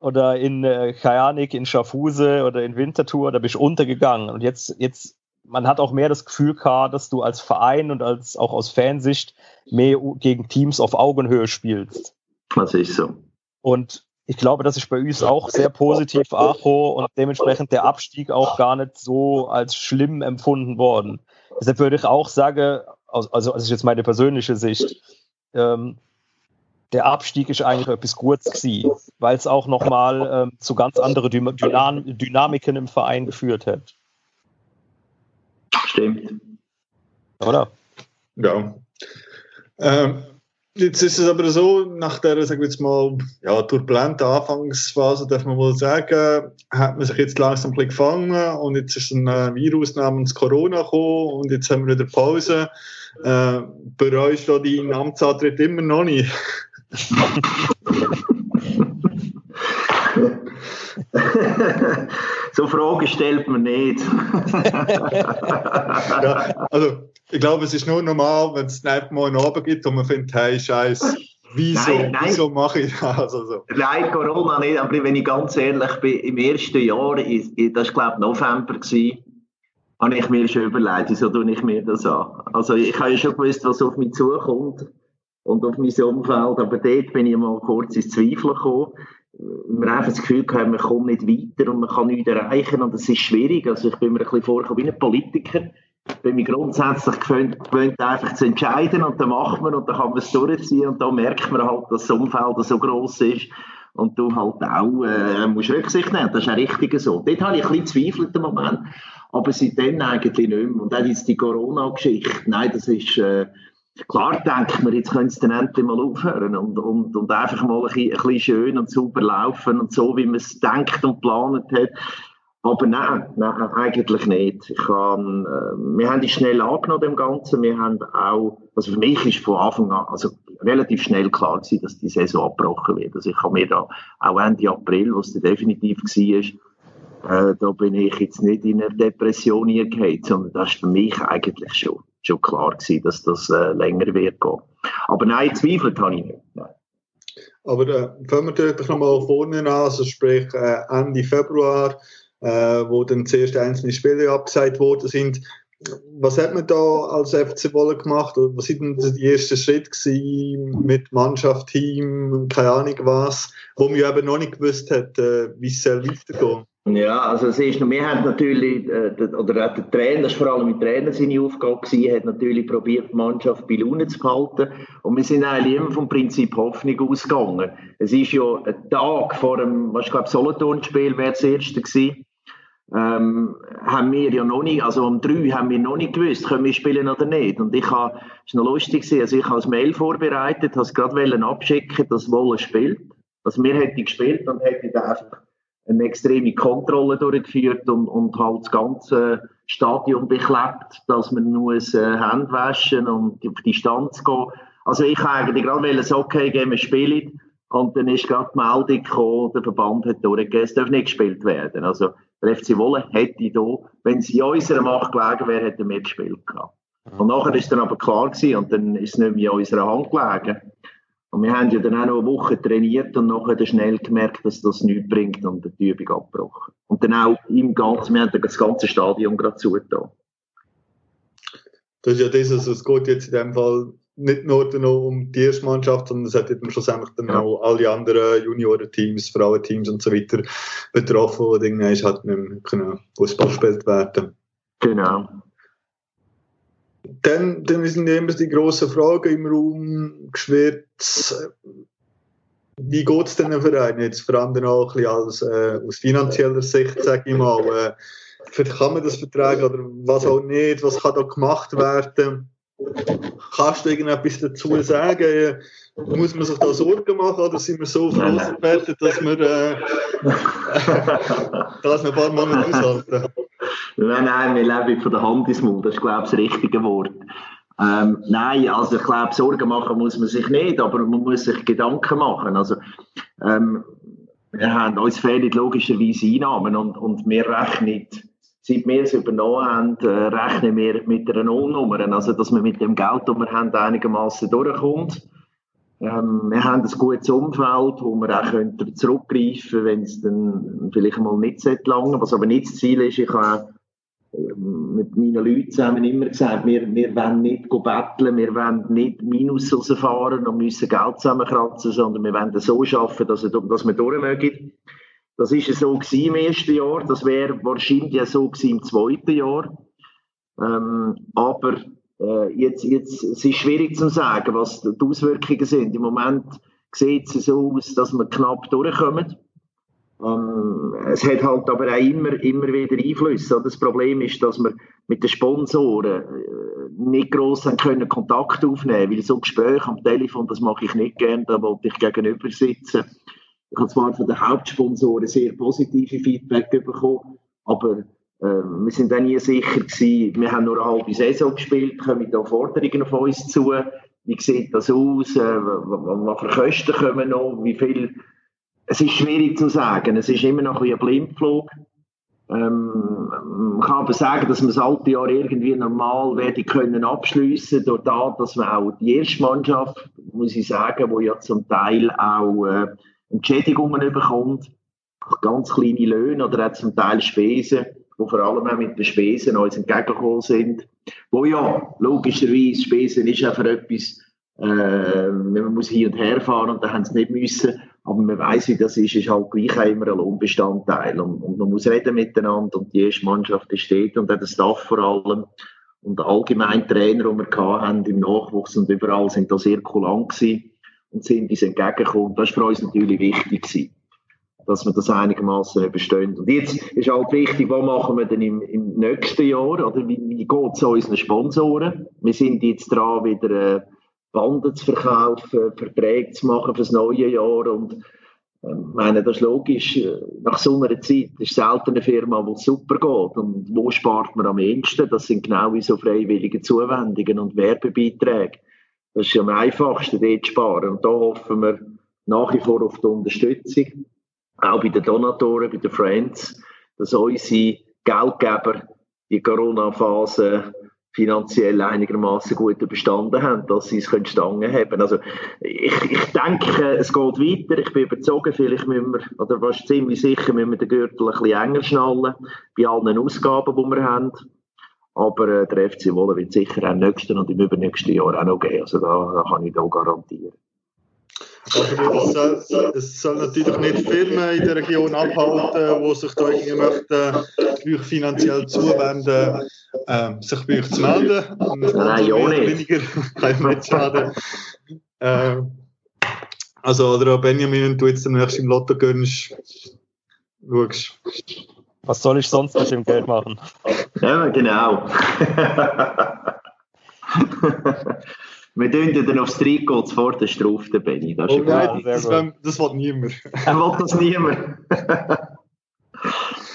oder in äh, Kajanik, in Schaffhuse oder in Winterthur, da bist du untergegangen. Und jetzt, jetzt, man hat auch mehr das Gefühl gehabt, dass du als Verein und als auch aus Fansicht mehr gegen Teams auf Augenhöhe spielst. Das ist so. Und ich glaube, das ist bei uns auch sehr positiv, Acho, und dementsprechend der Abstieg auch gar nicht so als schlimm empfunden worden. Deshalb würde ich auch sagen, also, also das ist jetzt meine persönliche Sicht, ähm, der Abstieg ist eigentlich etwas Gutes gewesen, weil es auch nochmal ähm, zu ganz anderen Dynam Dynamiken im Verein geführt hat. Stimmt. Oder? Ja. Ähm, jetzt ist es aber so, nach der, sagen wir jetzt mal, ja, turbulenten Anfangsphase, darf man wohl sagen, hat man sich jetzt langsam ein bisschen gefangen und jetzt ist ein äh, Virus namens Corona gekommen und jetzt haben wir wieder Pause. Äh, bereust du deinen Amtsantritt immer noch nicht? *laughs* *laughs* so Fragen stellt man nicht. *laughs* ja, also, ich glaube, es ist nur normal, wenn es einfach mal einen Abend gibt und man findet, hey, Scheiß, wieso, nein, nein. wieso mache ich das? Also, Nein, Corona nicht, aber wenn ich ganz ehrlich bin, im ersten Jahr, das war glaube ich November, gewesen, habe ich mir schon überlegt, wieso tue ich mir das an. Also ich habe ja schon gewusst, was auf mich zukommt und auf mein Umfeld, aber dort bin ich mal kurz ins Zweifeln gekommen. Wir haben das Gefühl gehabt, man kommt nicht weiter und man kann nichts erreichen und es ist schwierig. Also ich bin mir ein bisschen vorgekommen wie ein Politiker. Ich bin mir grundsätzlich gewöhnt, einfach zu entscheiden und dann macht man und dann kann man es durchziehen und da merkt man halt, dass das Umfeld so groß ist und du halt auch äh, musst Rücksicht nehmen. Das ist auch richtig so. Dort habe ich ein bisschen zweifelt im Moment, aber seitdem eigentlich nicht mehr. Und dann jetzt die Corona-Geschichte. Nein, das ist... Äh, Klar denkt man, jetzt können es dann endlich mal aufhören und, und, und einfach mal ein bisschen, ein bisschen schön und sauber laufen und so, wie man es denkt und geplant hat. Aber nein, nein, eigentlich nicht. Ich kann, äh, wir haben die schnell angenommen, dem Ganzen. Wir haben auch, also für mich ist von Anfang an, also relativ schnell klar gewesen, dass die Saison abgebrochen wird. Also ich habe mir da auch Ende April, was definitiv war, äh, da bin ich jetzt nicht in einer Depression hingehauen, sondern das ist für mich eigentlich schon schon klar gewesen, dass das äh, länger wird gehen. Aber nein, zweifelt habe ich nicht. Nein. Aber äh, fangen wir natürlich nochmal vorne an, also sprich äh, Ende Februar, äh, wo dann zuerst einzelne Spiele abgesagt worden sind. Was hat man da als FC Wolle gemacht? Was waren die ersten Schritte mit Mannschaft, Team, keine Ahnung was, wo man eben noch nicht gewusst hat, äh, wie es weitergehen soll? Ja, also es ist, wir haben natürlich, äh, oder der Trainer, das war vor allem mit Trainer seine Aufgabe gewesen, hat natürlich probiert, die Mannschaft bei Laune zu behalten. Und wir sind eigentlich immer vom Prinzip Hoffnung ausgegangen. Es ist ja ein Tag vor dem, was ich glaube, Solothurn-Spiel wäre das erste gewesen. Ähm, haben wir ja noch nicht, also um drei haben wir noch nicht gewusst, können wir spielen oder nicht. Und ich habe, es war noch lustig gewesen, also ich habe das Mail vorbereitet, habe es gerade abschicken, dass Wolle spielt. Also wir hätten gespielt und hätten einfach eine extreme Kontrolle durchgeführt und, und halt das ganze Stadion beklebt, dass man muss äh, Hände waschen und auf Distanz gehen. Also ich eigentlich gerade wollen, so, okay, gehen wir spielen. Und dann ist gerade die Meldung gekommen, der Verband hat durchgegeben, es darf nicht gespielt werden. Also der FC Wolle hätte da, wenn es in unserer Macht gelegen wäre, hätten wir gespielt gehabt. Und nachher ist dann aber klar gewesen, und dann ist es nicht mehr in unserer Hand gelegen. Und wir haben ja dann auch noch eine Woche trainiert und nachher schnell gemerkt, dass das nichts bringt und die Übung abgebrochen. Und dann auch im Ganzen, wir haben das ganze Stadion gerade zugetan. Das ist ja das, also es geht jetzt in dem Fall nicht nur um die erste Mannschaft, sondern es hat eben schlussendlich dann ja. auch alle anderen Juniorenteams, Frauenteams und so weiter betroffen, wo dann halt nicht mehr Fußball gespielt werden. Genau dann, dann sind immer die grossen Fragen im Raum geschwirrt. Wie geht es denn Verein jetzt? Vor allem auch ein als, äh, aus finanzieller Sicht, sage ich mal. Äh, kann man das vertragen oder was auch nicht? Was kann da gemacht werden? Kannst du irgendetwas dazu sagen? Muss man sich da Sorgen machen oder sind wir so froh dass wir, äh, *laughs* dass wir ein paar Monate aushalten? Nein, nein, wir leben von der Hand ins Mund, das ist, glaube ich, das richtige Wort. Ähm, nein, also ich glaube, Sorgen machen muss man sich nicht, aber man muss sich Gedanken machen. Also, ähm, wir haben, uns fehlen logischerweise Einnahmen und, und wir rechnen, seit wir es übernommen haben, äh, rechnen wir mit einer Nullnummer. Also, dass man mit dem Geld, das wir haben, einigermaßen durchkommt. Ähm, wir haben ein gutes Umfeld, wo wir auch zurückgreifen können, wenn es dann vielleicht mal nicht so lange, was aber nicht das Ziel ist. Ich habe mit meinen Leuten zusammen immer gesagt, wir, wir wollen nicht betteln, wir wollen nicht Minus rausfahren und müssen Geld zusammenkratzen, sondern wir wollen so schaffen, dass, dass wir durch mögen. Das ist so im ersten Jahr, das wäre wahrscheinlich so im zweiten Jahr. Ähm, aber äh, jetzt, jetzt, es ist schwierig zu sagen, was die Auswirkungen sind. Im Moment sieht es so aus, dass wir knapp durchkommen. Ähm, es hat halt aber auch immer, immer wieder Einflüsse. Das Problem ist, dass wir mit den Sponsoren äh, nicht gross können Kontakt aufnehmen weil so Gespräche am Telefon, das mache ich nicht gerne, da wollte ich gegenüber sitzen. Ich habe zwar von den Hauptsponsoren sehr positive Feedback bekommen, aber äh, wir sind auch nie sicher gewesen. Wir haben nur eine halbe Saison gespielt, kommen da Forderungen auf uns zu. Wie sieht das aus? Äh, was für Kosten kommen noch? Wie viel es ist schwierig zu sagen. Es ist immer noch ein, Blindflug. Ähm, man kann aber sagen, dass wir das alte Jahr irgendwie normal werden können abschliessen, durch das, dass wir auch die erste Mannschaft, muss ich sagen, wo ja zum Teil auch äh, Entschädigungen bekommt, ganz kleine Löhne oder auch zum Teil Spesen, wo vor allem auch mit den Spesen uns entgegengekommen sind, wo ja logischerweise Spesen ist auch für etwas, äh, man muss hin und her fahren und da haben sie nicht müssen, aber man weiß, wie das ist, ist halt gleich immer ein Lohnbestandteil. Und, und, man muss reden miteinander und die erste Mannschaft steht und auch der Staff vor allem. Und allgemein Trainer, die wir hatten im Nachwuchs und überall, sind da sehr kulant gewesen und sind uns entgegengekommen. Das war für uns natürlich wichtig gewesen, dass wir das einigermaßen überstehen. Und jetzt ist halt wichtig, was machen wir denn im, im nächsten Jahr? Oder wie, wie geht es unseren Sponsoren? Wir sind jetzt dran, wieder, äh, Banden zu verkaufen, Verträge zu machen für das neue Jahr und ich ähm, meine, das ist logisch, äh, nach so einer Zeit ist selten eine Firma, die super geht. Und wo spart man am ehesten? Das sind genau wie so freiwillige Zuwendungen und Werbebeiträge. Das ist am einfachsten, dort zu sparen. Und da hoffen wir nach wie vor auf die Unterstützung, auch bei den Donatoren, bei den Friends, dass unsere Geldgeber die Corona-Phase finanziell einigermaßen gut überstanden haben, dass sie es können Stangen haben. Also ich, ich denke, es geht weiter. Ich bin überzeugt, vielleicht müssen wir, oder fast ziemlich sicher, müssen wir den Gürtel ein bisschen enger schnallen bei allen Ausgaben, die wir haben. Aber äh, der FC Wolle wird sicher auch im nächsten und im übernächsten Jahr auch noch gehen. Also da, da kann ich da garantieren. Aber das soll, das soll natürlich nicht Firmen in der Region abhalten, die sich da irgendwie möchten, euch finanziell zuwenden, äh, sich bei euch zu melden. Nein, ja nicht. Weniger *laughs* kann nicht schaden. Äh, also, oder Benjamin, wenn du jetzt demnächst im Lotto gönnst, schaust. Was soll ich sonst mit dem Geld machen? Ja, genau. *laughs* Wir tun dann aufs Trikot zuvorderst drauf, der Benny. Das, oh, nein, das, das, das will niemand. *laughs* Er will das niemand. *laughs*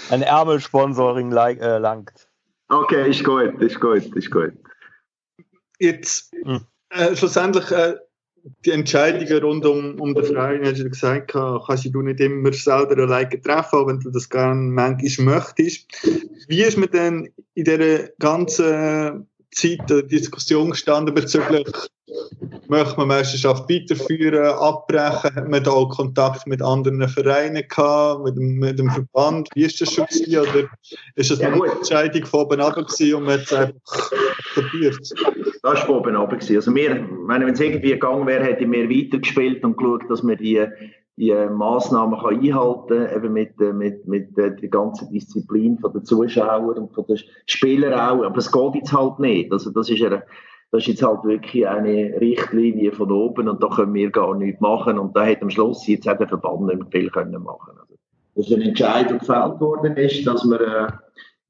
Ein Ärmelsponsoring äh, langt. Okay, ist gut, ist gut, ist gut. Jetzt, hm. äh, schlussendlich, äh, die Entscheidungen rund um, um den Verein, hast du gesagt, kannst du nicht immer selber alleine treffen, wenn du das gerne manchmal möchtest. Wie ist man denn in dieser ganzen Zeit eine Diskussion gestanden bezüglich, möchte man Meisterschaft weiterführen, abbrechen, hat man da auch Kontakt mit anderen Vereinen gehabt, mit dem, mit dem Verband, wie ist das schon gewesen, oder ist das ja, eine Entscheidung von oben ab gewesen und man hat es einfach akzeptiert? Das war von oben gewesen. Also wir, wenn es irgendwie gegangen wäre, hätte ich mehr weitergespielt und geschaut, dass wir die die äh, Massnahmen kann einhalten kann, eben mit, äh, mit, mit äh, der ganzen Disziplin von den Zuschauern und von den Spielern auch. Aber es geht jetzt halt nicht. Also das ist, eine, das ist jetzt halt wirklich eine Richtlinie von oben und da können wir gar nichts machen. Und da hat am Schluss jetzt auch der Verband nicht mehr viel können machen also, Dass eine Entscheidung gefällt worden ist, dass äh,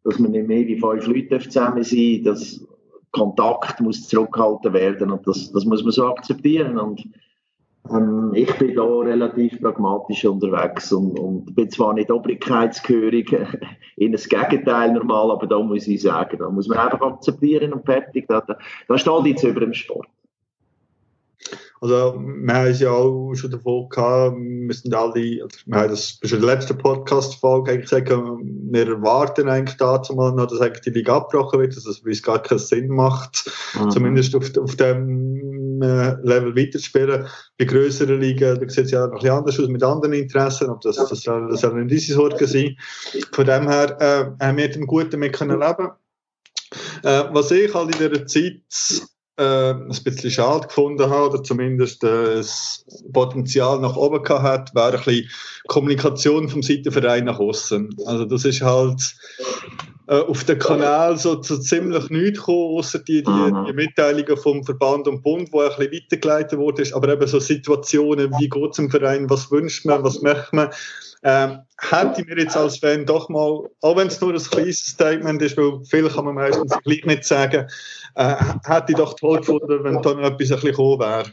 dass wir nicht mehr wie fünf Leute zusammen sind, dass Kontakt muss zurückgehalten werden und das, das muss man so akzeptieren. Und ich bin da relativ pragmatisch unterwegs und, und bin zwar nicht obrigkeitsgehörig, *laughs* in das Gegenteil normal, aber da muss ich sagen, da muss man einfach akzeptieren und fertig. Da, da, da steht jetzt über dem Sport. Also, wir haben es ja auch schon davon gehabt, wir sind alle, wir haben das bei der letzten Podcast-Folge eigentlich gesagt, wir erwarten eigentlich dazu mal noch, dass eigentlich die Liga abgebrochen wird, dass es gar keinen Sinn macht, mhm. zumindest auf, auf dem äh, Level weiterzuspielen. Bei größeren Ligen, sieht es ja noch ein bisschen anders aus mit anderen Interessen, aber das, das, soll, das soll nicht diese Sorge sein. Von dem her äh, haben wir mit dem Guten mit können leben. Äh, was ich halt in dieser Zeit äh, ein bisschen schade gefunden habe, oder zumindest äh, das Potenzial nach oben gehabt hat, wäre ein bisschen Kommunikation vom Seitenverein nach außen. Also das ist halt äh, auf den Kanal so, so ziemlich nichts gekommen, außer die, die, Mhm. die Mitteilungen vom Verband und Bund, wo ein bisschen weitergeleitet wurde. Aber eben so Situationen, wie geht es im Verein, was wünscht man, was möchte man, ähm, hätte mir jetzt als Fan doch mal, auch wenn es nur ein kleines Statement ist, weil viel kann man meistens gleich nicht sagen, äh, hätte ich doch toll gefunden, wenn da noch etwas ein bisschen gekommen wäre.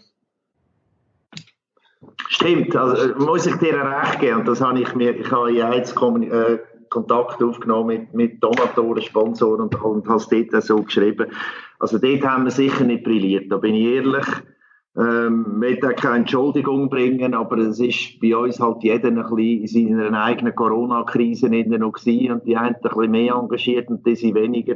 Stimmt, also äh, muss ich dir recht geben. Und das habe ich mir, ich habe ja jetzt Kommun- äh, Kontakt aufgenommen mit, mit Donatoren, Sponsoren und, und habe dort so geschrieben. Also dort haben wir sicher nicht brilliert, da bin ich ehrlich. Ähm, ich auch keine Entschuldigung bringen, aber es ist bei uns halt jeder ein bisschen in seiner eigenen Corona-Krise noch gewesen und die einen ein bisschen mehr engagiert und die sind weniger.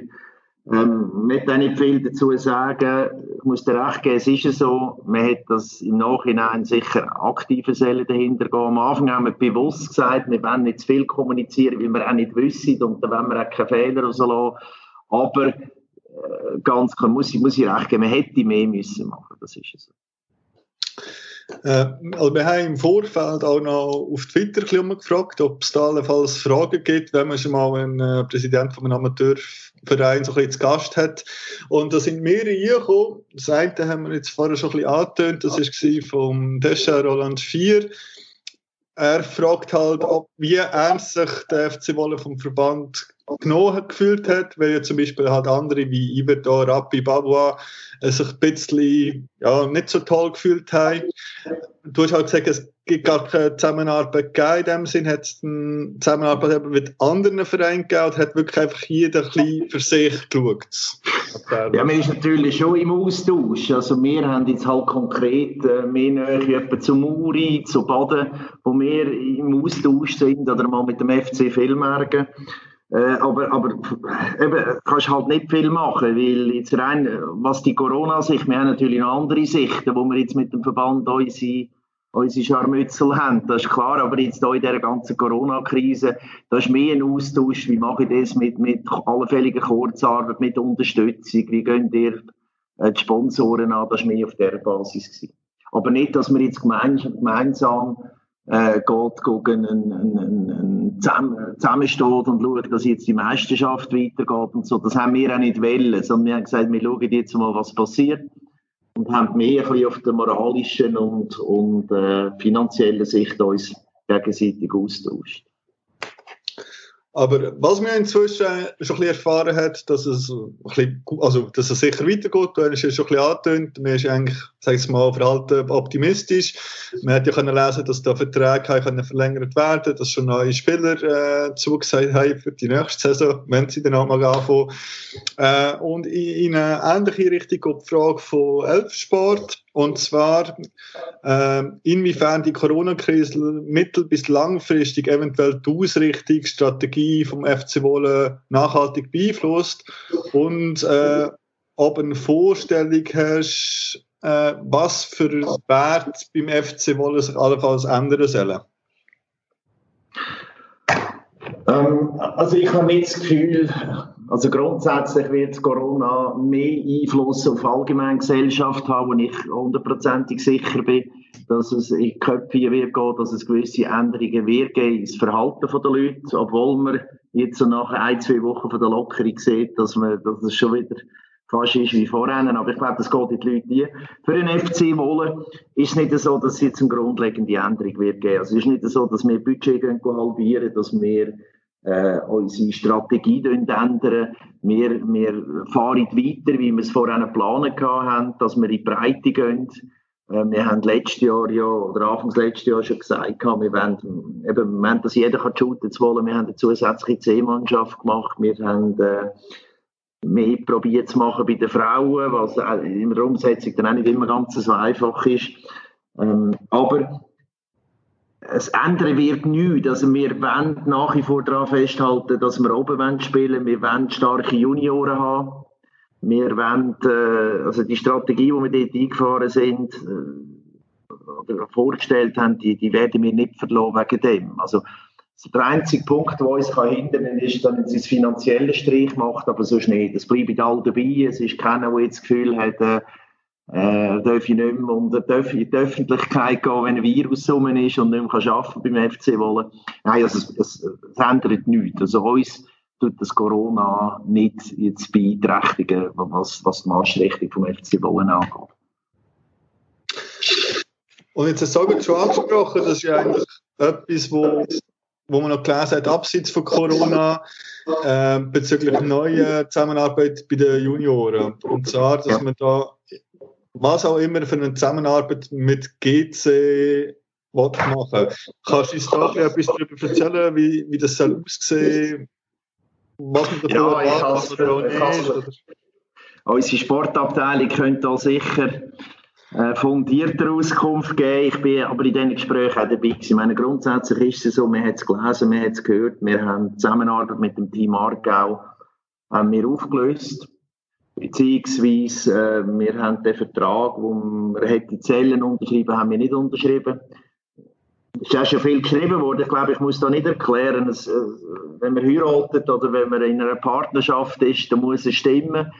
Ähm, ich möchte nicht viel dazu sagen. Ich muss dir recht geben, es ist so, man hat das im Nachhinein sicher aktive Säle dahinter gehen. Am Anfang haben wir bewusst gesagt, wir wollen nicht zu viel kommunizieren, weil wir auch nicht wissen und dann wollen wir auch keine Fehler rauslassen. Aber äh, ganz klar, muss ich, muss ich recht geben, man hätte mehr müssen machen, das ist es. Äh, also wir haben im Vorfeld auch noch auf Twitter gefragt, ob es da allenfalls Fragen gibt, wenn man schon mal einen äh, Präsident von einem Amateurverein so ein zu Gast hat. Und da sind mehrere eingekommen. Das eine haben wir jetzt vorher schon ein bisschen angetönt, das war vom Deschamps Roland 4. Er fragt halt, ob, wie ernst sich der FC Wolle vom Verband genommen gefühlt hat, weil ja zum Beispiel halt andere wie Iverdo, Rappi, Babua äh, sich ein bisschen ja, nicht so toll gefühlt haben. Du hast halt gesagt, es gibt gar keine Zusammenarbeit gegeben. In dem Sinn hat es eine Zusammenarbeit mit anderen Vereinen gegeben und hat wirklich einfach jeder ein bisschen für sich geschaut. Ja, man ist natürlich schon im Austausch. Also wir haben jetzt halt konkret äh, mehr Nähe zu Muri, zu Baden, wo wir im Austausch sind oder mal mit dem FC Villmergen. Äh, aber aber eben, kannst halt nicht viel machen, weil jetzt rein, was die Corona-Sicht, wir haben natürlich noch andere Sichten, wo wir jetzt mit dem Verband unsere, unsere Scharmützel haben, das ist klar, aber jetzt hier in dieser ganzen Corona-Krise, da ist mehr ein Austausch, wie mache ich das mit, mit allfälliger Kurzarbeit, mit Unterstützung, wie gehen ihr äh, die Sponsoren an, das war mehr auf dieser Basis. Gewesen. Aber nicht, dass wir jetzt gemeinsam, gemeinsam äh, geht, gucken, ein, ein, ein, ein zusammen, zusammensteht und schaut, dass jetzt die Meisterschaft weitergeht und so. Das haben wir auch nicht wollen, sondern wir haben gesagt, wir schauen jetzt mal, was passiert und haben mehr auf der moralischen und, und äh, finanziellen Sicht uns gegenseitig austauscht. Aber was wir inzwischen schon ein erfahren hat, dass es, ein bisschen, also, dass es sicher weitergeht, du hast es schon ein bisschen angetönt, man ist eigentlich, sag ich mal, verhalten optimistisch. Man hat ja können lesen, dass der Vertrag können verlängert werden dass schon neue Spieler äh, zugesagt haben für die nächste Saison, wenn sie dann auch mal anfangen. Äh, und in, in eine ähnliche Richtung geht die Frage von Elfsport. Und zwar, äh, inwiefern die Corona-Krise mittel- bis langfristig eventuell die Ausrichtung, Strategie vom FC Wolle nachhaltig beeinflusst und äh, ob eine Vorstellung hast, äh, was für Wert beim FC Wolle sich allenfalls ändern sollen. Ähm, also ich habe nicht das Gefühl, also grundsätzlich wird Corona mehr Einfluss auf allgemeine Gesellschaft haben, wo ich hundertprozentig sicher bin, dass es in die Köpfe wird gehen, dass es gewisse Änderungen wird geben ins Verhalten der Leute, obwohl man jetzt so nach ein, zwei Wochen von der Lockerung sieht, dass, man, dass es schon wieder fast ist wie vorher, aber ich glaube, das geht in die Leute ein. Für den FC Wolle ist es nicht so, dass es jetzt eine grundlegende Änderung wird geben. Also es ist nicht so, dass wir Budget halbieren, dass wir äh, unsere Strategie ändern. Wir, wir fahren weiter, wie wir es vorher geplant haben, dass wir in die Breite gehen. Äh, wir haben letztes Jahr ja, oder Anfangs letztes Jahr schon gesagt, wir wollen, eben, wir wollen, dass jeder kann shooten wollen. Wir haben eine zusätzliche C-Mannschaft gemacht. Wir haben äh, mehr probiert zu machen bei den Frauen, was in der Umsetzung dann auch nicht immer ganz so einfach ist. Ähm, aber es ändern wird nichts. Also wir wollen nach wie vor daran festhalten, dass wir oben spielen Wir wollen starke Junioren haben. Wir wollen, äh, also die Strategie, die wir dort eingefahren sind, äh, oder vorgestellt haben, die, die werden wir nicht verloren wegen dem. Also der einzige Punkt, der uns hindern kann, ist, dass es finanzielle Strich macht, aber sonst nicht. Es bleibt all dabei. Es ist keiner, der jetzt das Gefühl hat, äh, äh, darf ich nicht mehr in die Öffentlichkeit gehen, wenn ein Virus rum ist und nicht mehr arbeiten beim FC wollen. Nein, also es, es, es ändert nichts. Also uns tut das Corona nicht jetzt beeinträchtigen, was, was die Marschrichtung vom FC Bayern angeht. Und jetzt hast du schon angesprochen, das ist ja eigentlich etwas, wo, wo man noch gelesen hat, abseits von Corona, *laughs* äh, bezüglich neuer Zusammenarbeit bei den Junioren. Und zwar, dass man da, was auch immer für eine Zusammenarbeit mit GC machen Kannst du uns da etwas darüber erzählen, wie, wie das soll aussehen was man davon ja, erwartet oder nicht? Unsere Sportabteilung könnte da sicher äh, fundierter Auskunft geben. Ich bin aber in diesen Gesprächen auch dabei. Ich meine, grundsätzlich ist es so, wir haben es gelesen, wir haben es gehört, wir haben die Zusammenarbeit mit dem Team Aargau haben wir aufgelöst. Beziehungsweise, äh, wir haben den Vertrag, wo wir hätte Zellen unterschrieben, haben wir nicht unterschrieben. Es ist auch schon viel geschrieben worden. Ich glaube, ich muss da nicht erklären, dass, äh, wenn man heiratet oder wenn man in einer Partnerschaft ist, dann muss es stimmen.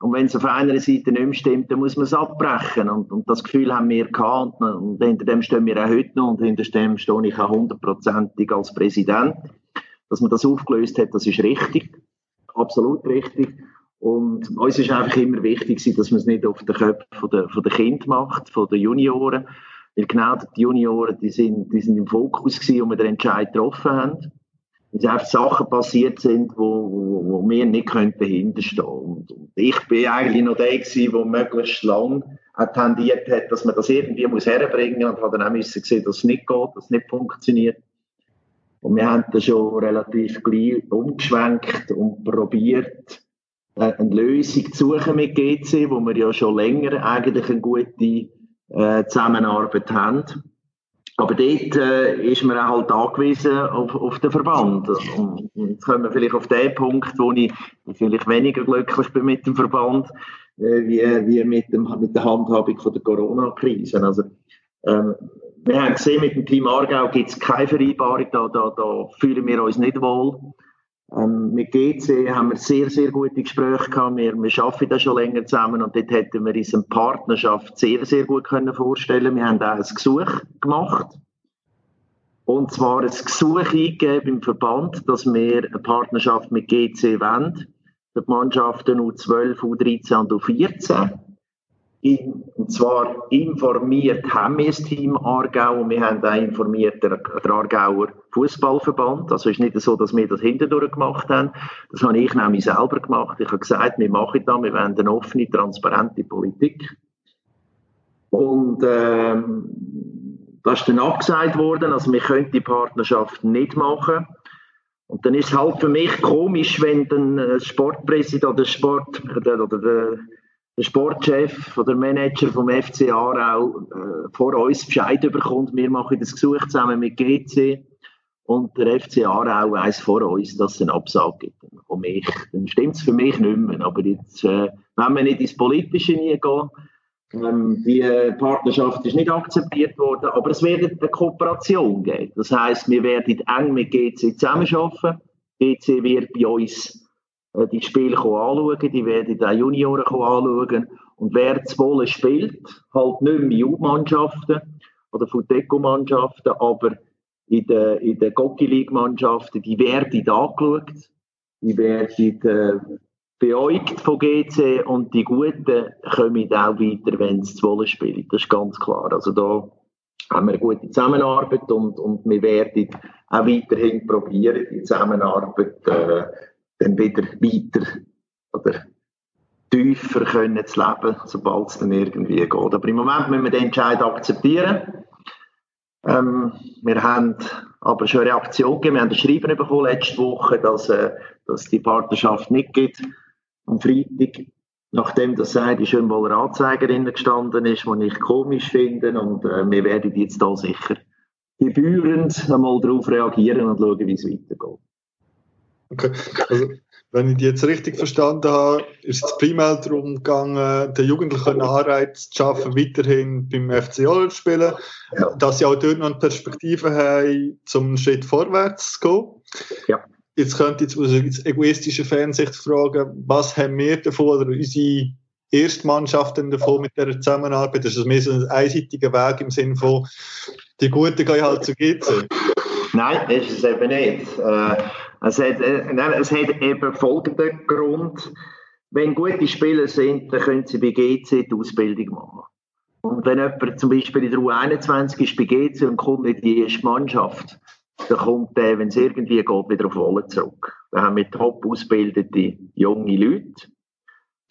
Und wenn es auf einer Seite nicht mehr stimmt, dann muss man es abbrechen. Und, und das Gefühl haben wir gehabt. Und, und hinter dem stehen wir auch heute noch. Und hinter dem stehe ich auch hundertprozentig als Präsident. Dass man das aufgelöst hat, das ist richtig. Absolut richtig. Und uns ist einfach immer wichtig, dass man es nicht auf den Köpfen der, von der Kinder macht, von den Junioren. Weil genau die Junioren, die sind, die sind im Fokus gewesen, wo wir den Entscheid getroffen haben es einfach Sachen passiert sind, wo, wo, wo wir nicht stehen und, und ich bin eigentlich noch der der möglichst lang tendiert hat, dass man das irgendwie muss herbringen und hat dann auch müssen sehen, dass es nicht geht, dass es nicht funktioniert. Und wir haben dann schon relativ gleich umgeschwenkt und probiert, äh, eine Lösung zu suchen mit GC, wo wir ja schon länger eigentlich eine gute äh, Zusammenarbeit haben. Aber dort äh, ist man halt angewiesen auf, auf den Verband. Und jetzt kommen wir vielleicht auf den Punkt, wo ich vielleicht weniger glücklich bin mit dem Verband, äh, wie, wie mit, dem, mit der Handhabung von der Corona-Krise. Also, ähm, wir haben gesehen, mit dem Team Aargau gibt es keine Vereinbarung, da, da, da fühlen wir uns nicht wohl. Ähm, mit GC haben wir sehr, sehr gute Gespräche gehabt. Wir, wir arbeiten da schon länger zusammen und dort hätten wir uns eine Partnerschaft sehr, sehr gut können vorstellen Wir haben auch ein Gesuch gemacht. Und zwar ein Gesuch eingegeben im Verband, dass wir eine Partnerschaft mit GC wollen. Die Mannschaften U12, U13 und U14 und zwar informiert haben wir das Team Aargau und wir haben auch informiert den, den Aargauer Fußballverband. Also es ist nicht so, dass wir das hinterdurch gemacht haben. Das habe ich nämlich selber gemacht. Ich habe gesagt, wir machen das, wir wollen eine offene, transparente Politik. Und ähm, das ist dann abgesagt worden, also wir können die Partnerschaft nicht machen. Und dann ist es halt für mich komisch, wenn dann Sportpräsident oder Sport oder der der Sportchef oder der Manager vom FC Aarau äh, vor uns Bescheid bekommt, wir machen das Gesuch zusammen mit GC und der FC Aarau weiss vor uns, dass es eine Absage gibt. Und mich, dann stimmt es für mich nicht mehr. Aber jetzt, äh, wenn wir nicht ins Politische gehen, ähm, die Partnerschaft ist nicht akzeptiert worden, aber es wird eine Kooperation geben. Das heißt, wir werden eng mit GC zusammenarbeiten. GC wird bei uns äh, die Spiele anschauen, die werden auch Junioren anschauen. Und wer das Wolle spielt, halt nicht mehr U-Mannschaften oder Futeco-Mannschaften, aber in den, in den Goki League-Mannschaften, die werden angeschaut, die werden äh, beäugt von GC und die Guten kommen auch weiter, wenn sie das Wolle spielen. Das ist ganz klar. Also da haben wir eine gute Zusammenarbeit und, und wir werden auch weiterhin probieren, die Zusammenarbeit äh, dann wieder weiter oder tiefer können zu leben, sobald es dann irgendwie geht. Aber im Moment müssen wir den Entscheid akzeptieren. Ähm, wir haben aber schon eine Reaktion gegeben. Wir haben ein Schreiben bekommen letzte Woche, dass, äh, dass die Partnerschaft nicht gibt. Am Freitag, nachdem das sei, die Schönwohler Anzeigerin gestanden ist, was ich komisch finde. Und äh, wir werden jetzt da sicher gebührend einmal darauf reagieren und schauen, wie es weitergeht. Okay. Also, wenn ich die jetzt richtig verstanden habe, ist es primär darum gegangen, den Jugendlichen einen Anreiz zu schaffen, weiterhin beim FC Oller zu spielen, ja. dass sie auch dort noch eine Perspektive haben, zum Schritt vorwärts zu gehen. Ja. Jetzt könnte ich aus also egoistischer Fansicht fragen, was haben wir davon oder unsere Erstmannschaften davon mit dieser Zusammenarbeit? Das ist mehr so ein einseitiger Weg im Sinne von, die Guten gehen halt zu GC. Nein, das ist es eben nicht. Äh, Es hat, äh, es hat eben folgenden Grund. Wenn gute Spieler sind, dann können sie bei GC die Ausbildung machen. Und wenn jemand zum Beispiel in der U21 ist bei GC und kommt in die erste Mannschaft, dann kommt der, wenn es irgendwie geht, wieder auf Wolle zurück. Da haben wir top ausgebildete junge Leute.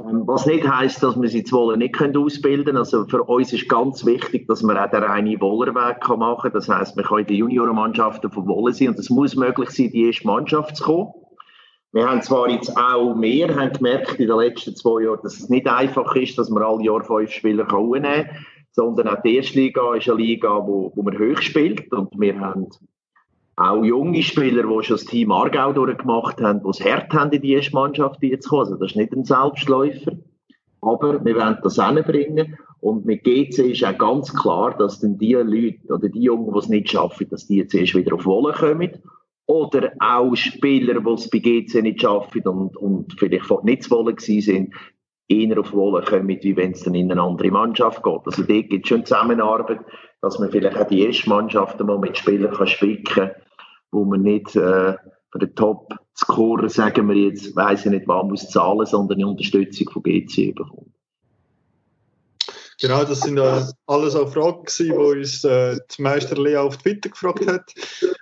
Ähm, was nicht heisst, dass wir sie zu Wolle nicht ausbilden können. Also für uns ist ganz wichtig, dass man auch den reinen Wollerweg machen kann. Das heisst, wir können in den Juniorenmannschaften von Wolle sein und es muss möglich sein, die erste Mannschaft zu kommen. Wir haben zwar jetzt auch mehr haben gemerkt in den letzten zwei Jahren, dass es nicht einfach ist, dass man alle Jahr fünf Spieler kann, sondern auch die erste Liga ist eine Liga, wo, wo man hoch spielt und wir haben auch junge Spieler, die schon das Team Aargau durchgemacht haben, die es hart haben, in die erste Mannschaft zu kommen. Also das ist nicht ein Selbstläufer. Aber wir wollen das hinbringen. Und mit GC ist auch ganz klar, dass dann die Leute oder die Jungen, die es nicht schaffen, dass die zuerst wieder auf Wolle kommen. Oder auch Spieler, die es bei GC nicht schaffen und, und vielleicht nicht zu Wolle sind, eher auf Wolle kommen, wie wenn es dann in eine andere Mannschaft geht. Also dort gibt es schon Zusammenarbeit, dass man vielleicht auch die erste Mannschaft mal mit Spielern kann spicken kann, wo man nicht äh, für den Top-Scorer, sagen wir jetzt, weiss ich nicht, was muss zahlen, sondern die Unterstützung von GC bekommt. Genau, das sind äh, alles auch Fragen die uns äh, die Meister Lea auf Twitter gefragt hat.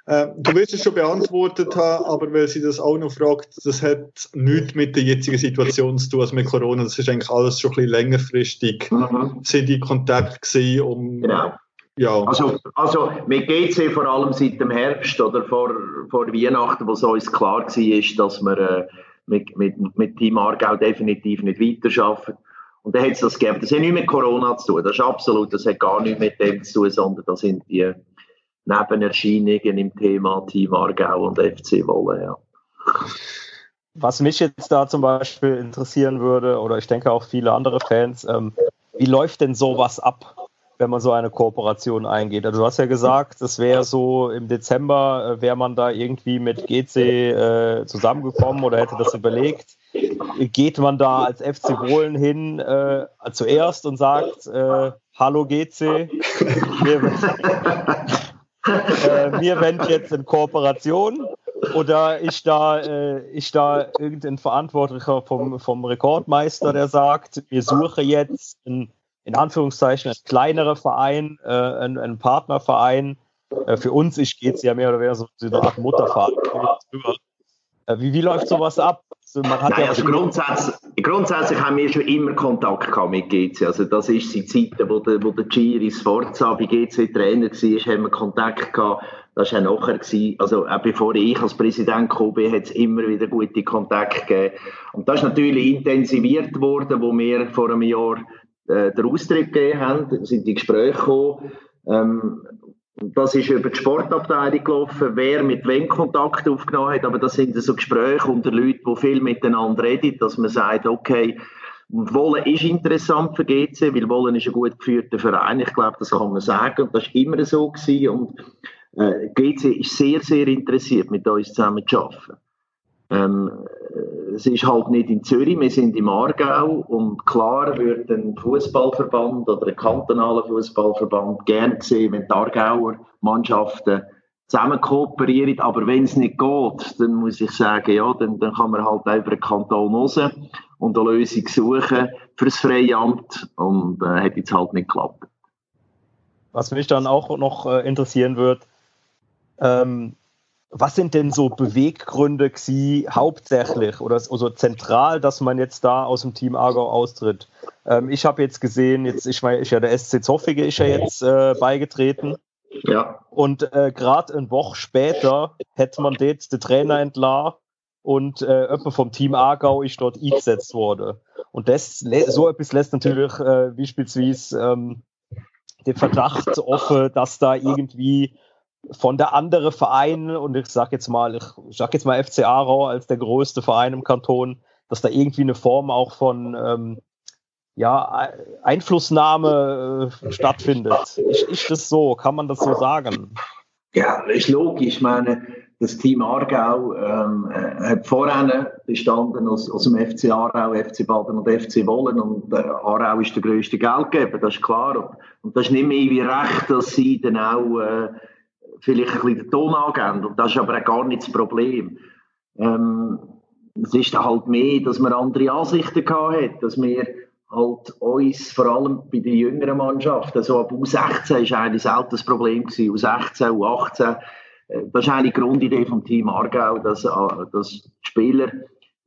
Äh, du wirst es schon beantwortet haben, aber weil sie das auch noch fragt, das hat nichts mit der jetzigen Situation zu tun, als mit Corona. Das ist eigentlich alles schon ein bisschen längerfristig. Mhm. Sind die Kontakt gewesen, um genau. Ja. Also, also mit GC vor allem seit dem Herbst oder vor, vor Weihnachten, wo es uns klar war, dass wir äh, mit, mit, mit Team Aargau definitiv nicht weiterarbeiten. Und dann hat es das gegeben. Das hat nichts mit Corona zu tun. Das ist absolut, das hat gar nichts mit dem zu tun, sondern das sind die Nebenerscheinungen im Thema Team Aargau und FC Wolle, ja. Was mich jetzt da zum Beispiel interessieren würde, oder ich denke auch viele andere Fans, ähm, wie läuft denn sowas ab? Wenn man so eine Kooperation eingeht. Also du hast ja gesagt, es wäre so im Dezember, äh, wäre man da irgendwie mit GC äh, zusammengekommen oder hätte das überlegt. Geht man da als FC Wohlen hin äh, zuerst und sagt, äh, hallo GC, wir, *laughs* äh, wir wenden jetzt in Kooperation oder ist da, äh, ist da irgendein Verantwortlicher vom, vom Rekordmeister, der sagt, wir suchen jetzt einen in Anführungszeichen ein kleinerer Verein, äh, ein, ein, Partnerverein. Äh, für uns ist es ja mehr oder weniger so, so eine Art Mutterverein. Äh, wie, wie läuft sowas ab? Also, man hat Nein, ja also grundsätzlich, grundsätzlich haben wir schon immer Kontakt gehabt mit GC. Also das ist die Zeiten, wo der, wo der Giri Sforza bei GC Trainer war, haben wir Kontakt gehabt. Das war auch nachher, gewesen, also auch bevor ich als Präsident gekommen bin, hat es immer wieder gute Kontakte gegeben. Und das ist natürlich intensiviert worden, wo wir vor einem Jahr äh, den Austritt gegeben haben, sind die Gespräche gekommen. Ähm, das ist über die Sportabteilung gelaufen, wer mit wem Kontakt aufgenommen hat, aber das sind so Gespräche unter Leuten, die viel miteinander reden, dass man sagt, okay, Wollen ist interessant für GC, weil Wollen ist ein gut geführter Verein, ich glaube, das kann man sagen und das war immer so gewesen und äh, GC ist sehr, sehr interessiert, mit uns zusammen zu arbeiten. Ähm, es ist halt nicht in Zürich, wir sind im Aargau und klar würde ein Fußballverband oder ein kantonaler Fußballverband gern sehen, wenn die Aargauer Mannschaften zusammen kooperieren, aber wenn es nicht geht, dann muss ich sagen, ja, dann, dann kann man halt über den Kanton raus und eine Lösung suchen für das Freiamt und äh, hat jetzt halt nicht geklappt. Was mich dann auch noch äh, interessieren wird, ähm, was sind denn so Beweggründe gewesen, hauptsächlich oder also zentral, dass man jetzt da aus dem Team Aargau austritt? Ähm, ich habe jetzt gesehen, jetzt ich meine, ist ja der SC Zoffige ist ja jetzt äh, beigetreten. Ja. Und äh, gerade eine Woche später hätte man jetzt den Trainer entlassen und äh, vom Team Aargau ist dort eingesetzt worden. Und das, so etwas lässt natürlich äh, beispielsweise ähm, den Verdacht offen, dass da irgendwie von der andere Verein, und ich sag jetzt mal, ich sag jetzt mal FC Aarau als der größte Verein im Kanton, dass da irgendwie eine Form auch von ähm, ja, Einflussnahme äh, stattfindet. Ist, ist das so? Kann man das so sagen? Ja, ist logisch. Ich meine, das Team Aargau ähm, äh, hat vorher bestanden aus, aus dem FC Aarau, FC Baden und FC Wollen und äh, Aarau ist der grösste Geldgeber, das ist klar. Und, und das ist nicht mehr wie recht, dass sie dann auch äh, vielleicht ein bisschen den Ton angeben. Und das ist aber auch gar nicht das Problem. Ähm, es ist halt mehr, dass man andere Ansichten gehabt hat, dass wir halt uns, vor allem bei den jüngeren Mannschaften, so ab U16 war eigentlich selten das Problem gewesen, U16, U18, äh, das ist eigentlich die Grundidee vom Team Aargau, dass, äh, dass Spieler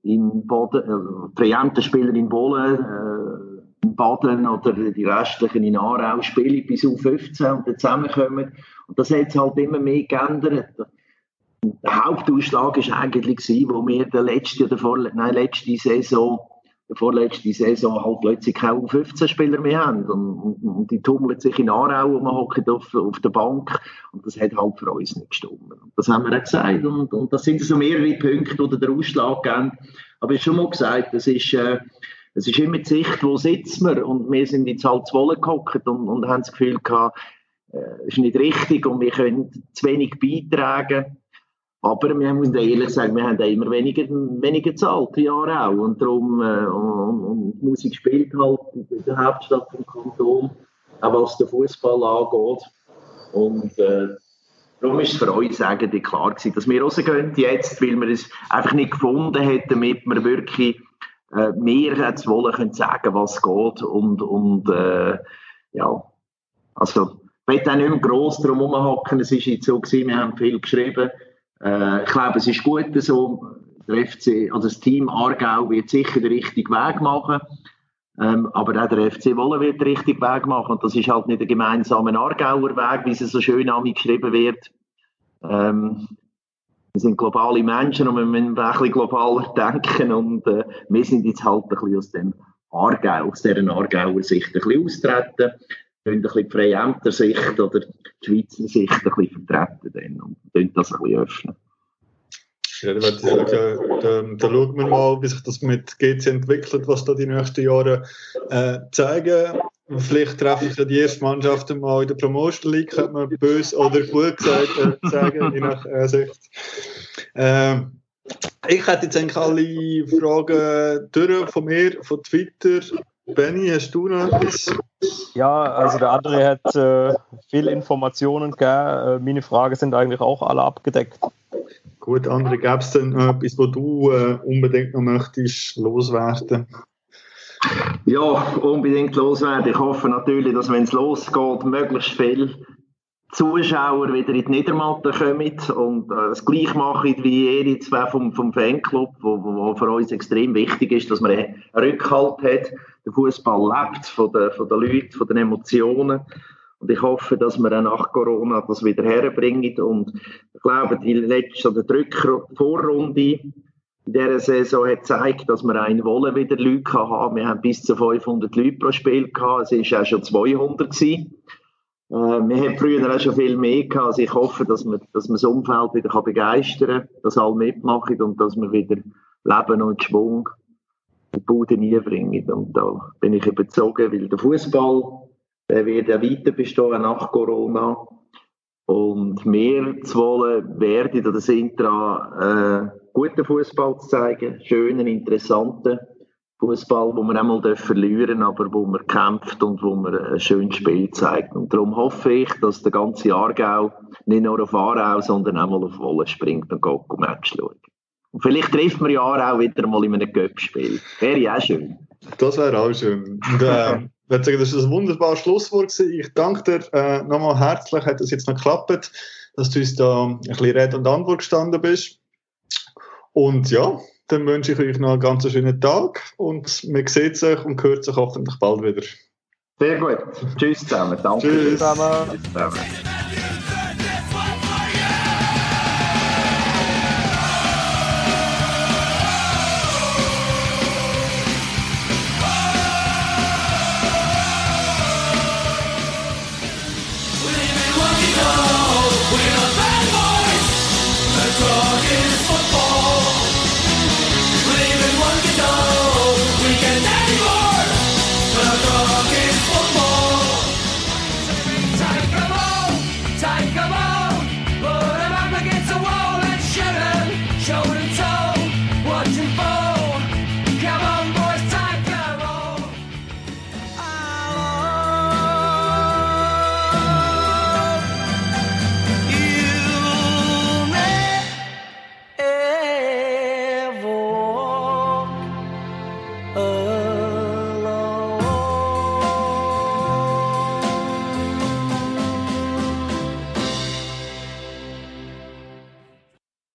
in Boden, äh, Spieler in Bolen, äh, Baden oder die restlichen in Aarau spielen bis U15 und dann zusammenkommen. Und das hat sich halt immer mehr geändert. Der Hauptausschlag war eigentlich, wo wir der letzte, der vor, nein, letzte Saison der vorletzte Saison halt plötzlich keine U15-Spieler mehr haben. Und, und, und, die tummeln sich in Aarau und man hockt auf, auf der Bank. Und das hat halt für uns nicht gestimmt. Und das haben wir auch gesagt. Und, und das sind so mehrere Punkte, die den Ausschlag geben. Aber ich habe schon mal gesagt, das ist, äh, es ist immer die Sicht, wo sitzen wir. Und wir sind jetzt halt zu Wolle gehockt und, und haben das Gefühl gehabt, äh, ist nicht richtig und wir können zu wenig beitragen. Aber wir müssen ehrlich sagen, wir haben immer weniger, weniger die Jahre auch. Und darum, äh, und, und Musik spielt halt in der Hauptstadt vom Kanton, auch was den Fußball angeht. Und äh, darum ist es für uns eigentlich klar gewesen, dass wir rausgehen jetzt, weil wir es einfach nicht gefunden hätten, damit wir wirklich äh, mehr zu wollen können sagen, was geht. Und, und äh, ja, also ich will auch nicht mehr gross drum herumhacken. Es war jetzt so gewesen, wir haben viel geschrieben. Äh, ich glaube, es ist gut so. Der FC, also das Team Aargau wird sicher den richtigen Weg machen. Ähm, aber auch der FC Wolle wird den richtigen Weg machen. Und das ist halt nicht der gemeinsame Aargauer Weg, wie es so schön an geschrieben wird. Ähm, wir sind globale Menschen und wir müssen ein bisschen globaler denken. Und äh, wir sind jetzt halt ein bisschen aus dem Aargau, aus dieser Aargauer Sicht ein bisschen austreten ein bisschen die freie Ämter-Sicht oder die Schweizer Sicht ein bisschen vertreten und das ein bisschen öffnen. Ja, da, da, da, schauen wir mal, wie sich das mit GC entwickelt, was da die nächsten Jahre äh, zeigen. Vielleicht treffen sich die ersten Mannschaften mal in der Promotion League, könnte man böse oder gut gesagt äh, sagen, je nach Sicht. Äh, ich hätte jetzt eigentlich alle Fragen durch von mir, von Twitter. Benny, hast du noch etwas? Ja, also der andere hat äh, viele Informationen gegeben. Äh, meine Fragen sind eigentlich auch alle abgedeckt. Gut, andere, gäbe es denn noch etwas, was du äh, unbedingt noch möchtest loswerden? Ja, unbedingt loswerden. Ich hoffe natürlich, dass wenn es losgeht, möglichst viel Zuschauer wieder in die Niedermatte kommen und äh, das gleich machen wie ihr zwei vom, vom Fanclub, wo, wo für uns extrem wichtig ist, dass man einen Rückhalt hat. Der Fußball lebt von den, von den Leuten, von den Emotionen. Und ich hoffe, dass wir auch nach Corona das wieder herbringen. Und ich glaube, die letzte oder Drücker Vorrunde in dieser Saison hat gezeigt, dass wir einen Wollen wieder Leute haben. Wir haben bis zu 500 Leute pro Spiel gehabt. Es war auch schon 200 gewesen. Äh, wir haben früher auch schon viel mehr gehabt. Also ich hoffe, dass man, dass man das Umfeld wieder begeistern kann, dass alle mitmachen und dass wir wieder Leben und Schwung in die Bude bringen. Und da bin ich überzogen, weil der Fußball der wird ja weiter bestehen nach Corona. Und wir zu wollen werden sind daran, äh, guten Fußball zu zeigen, schönen, interessanten. Fußball, wo man einmal verlieren aber wo man kämpft und wo man ein schönes Spiel zeigt. Und darum hoffe ich, dass der ganze Aargau nicht nur auf Aarau, sondern einmal auf Wolle springt und geht um Match schauen. Und vielleicht trifft man ja Aarau wieder mal in einem Göppspiel. Wäre ja auch schön. Das wäre auch schön. Und, äh, ich würde sagen, das ist ein wunderbares Schlusswort. Ich danke dir äh, nochmal herzlich, hat das jetzt noch geklappt, dass du uns da ein bisschen Rede und Antwort gestanden bist. Und ja, dann wünsche ich euch noch einen ganz schönen Tag und man sieht sich und hört sich hoffentlich bald wieder. Sehr gut. Tschüss zusammen. Danke. Tschüss zusammen. Tschüss zusammen.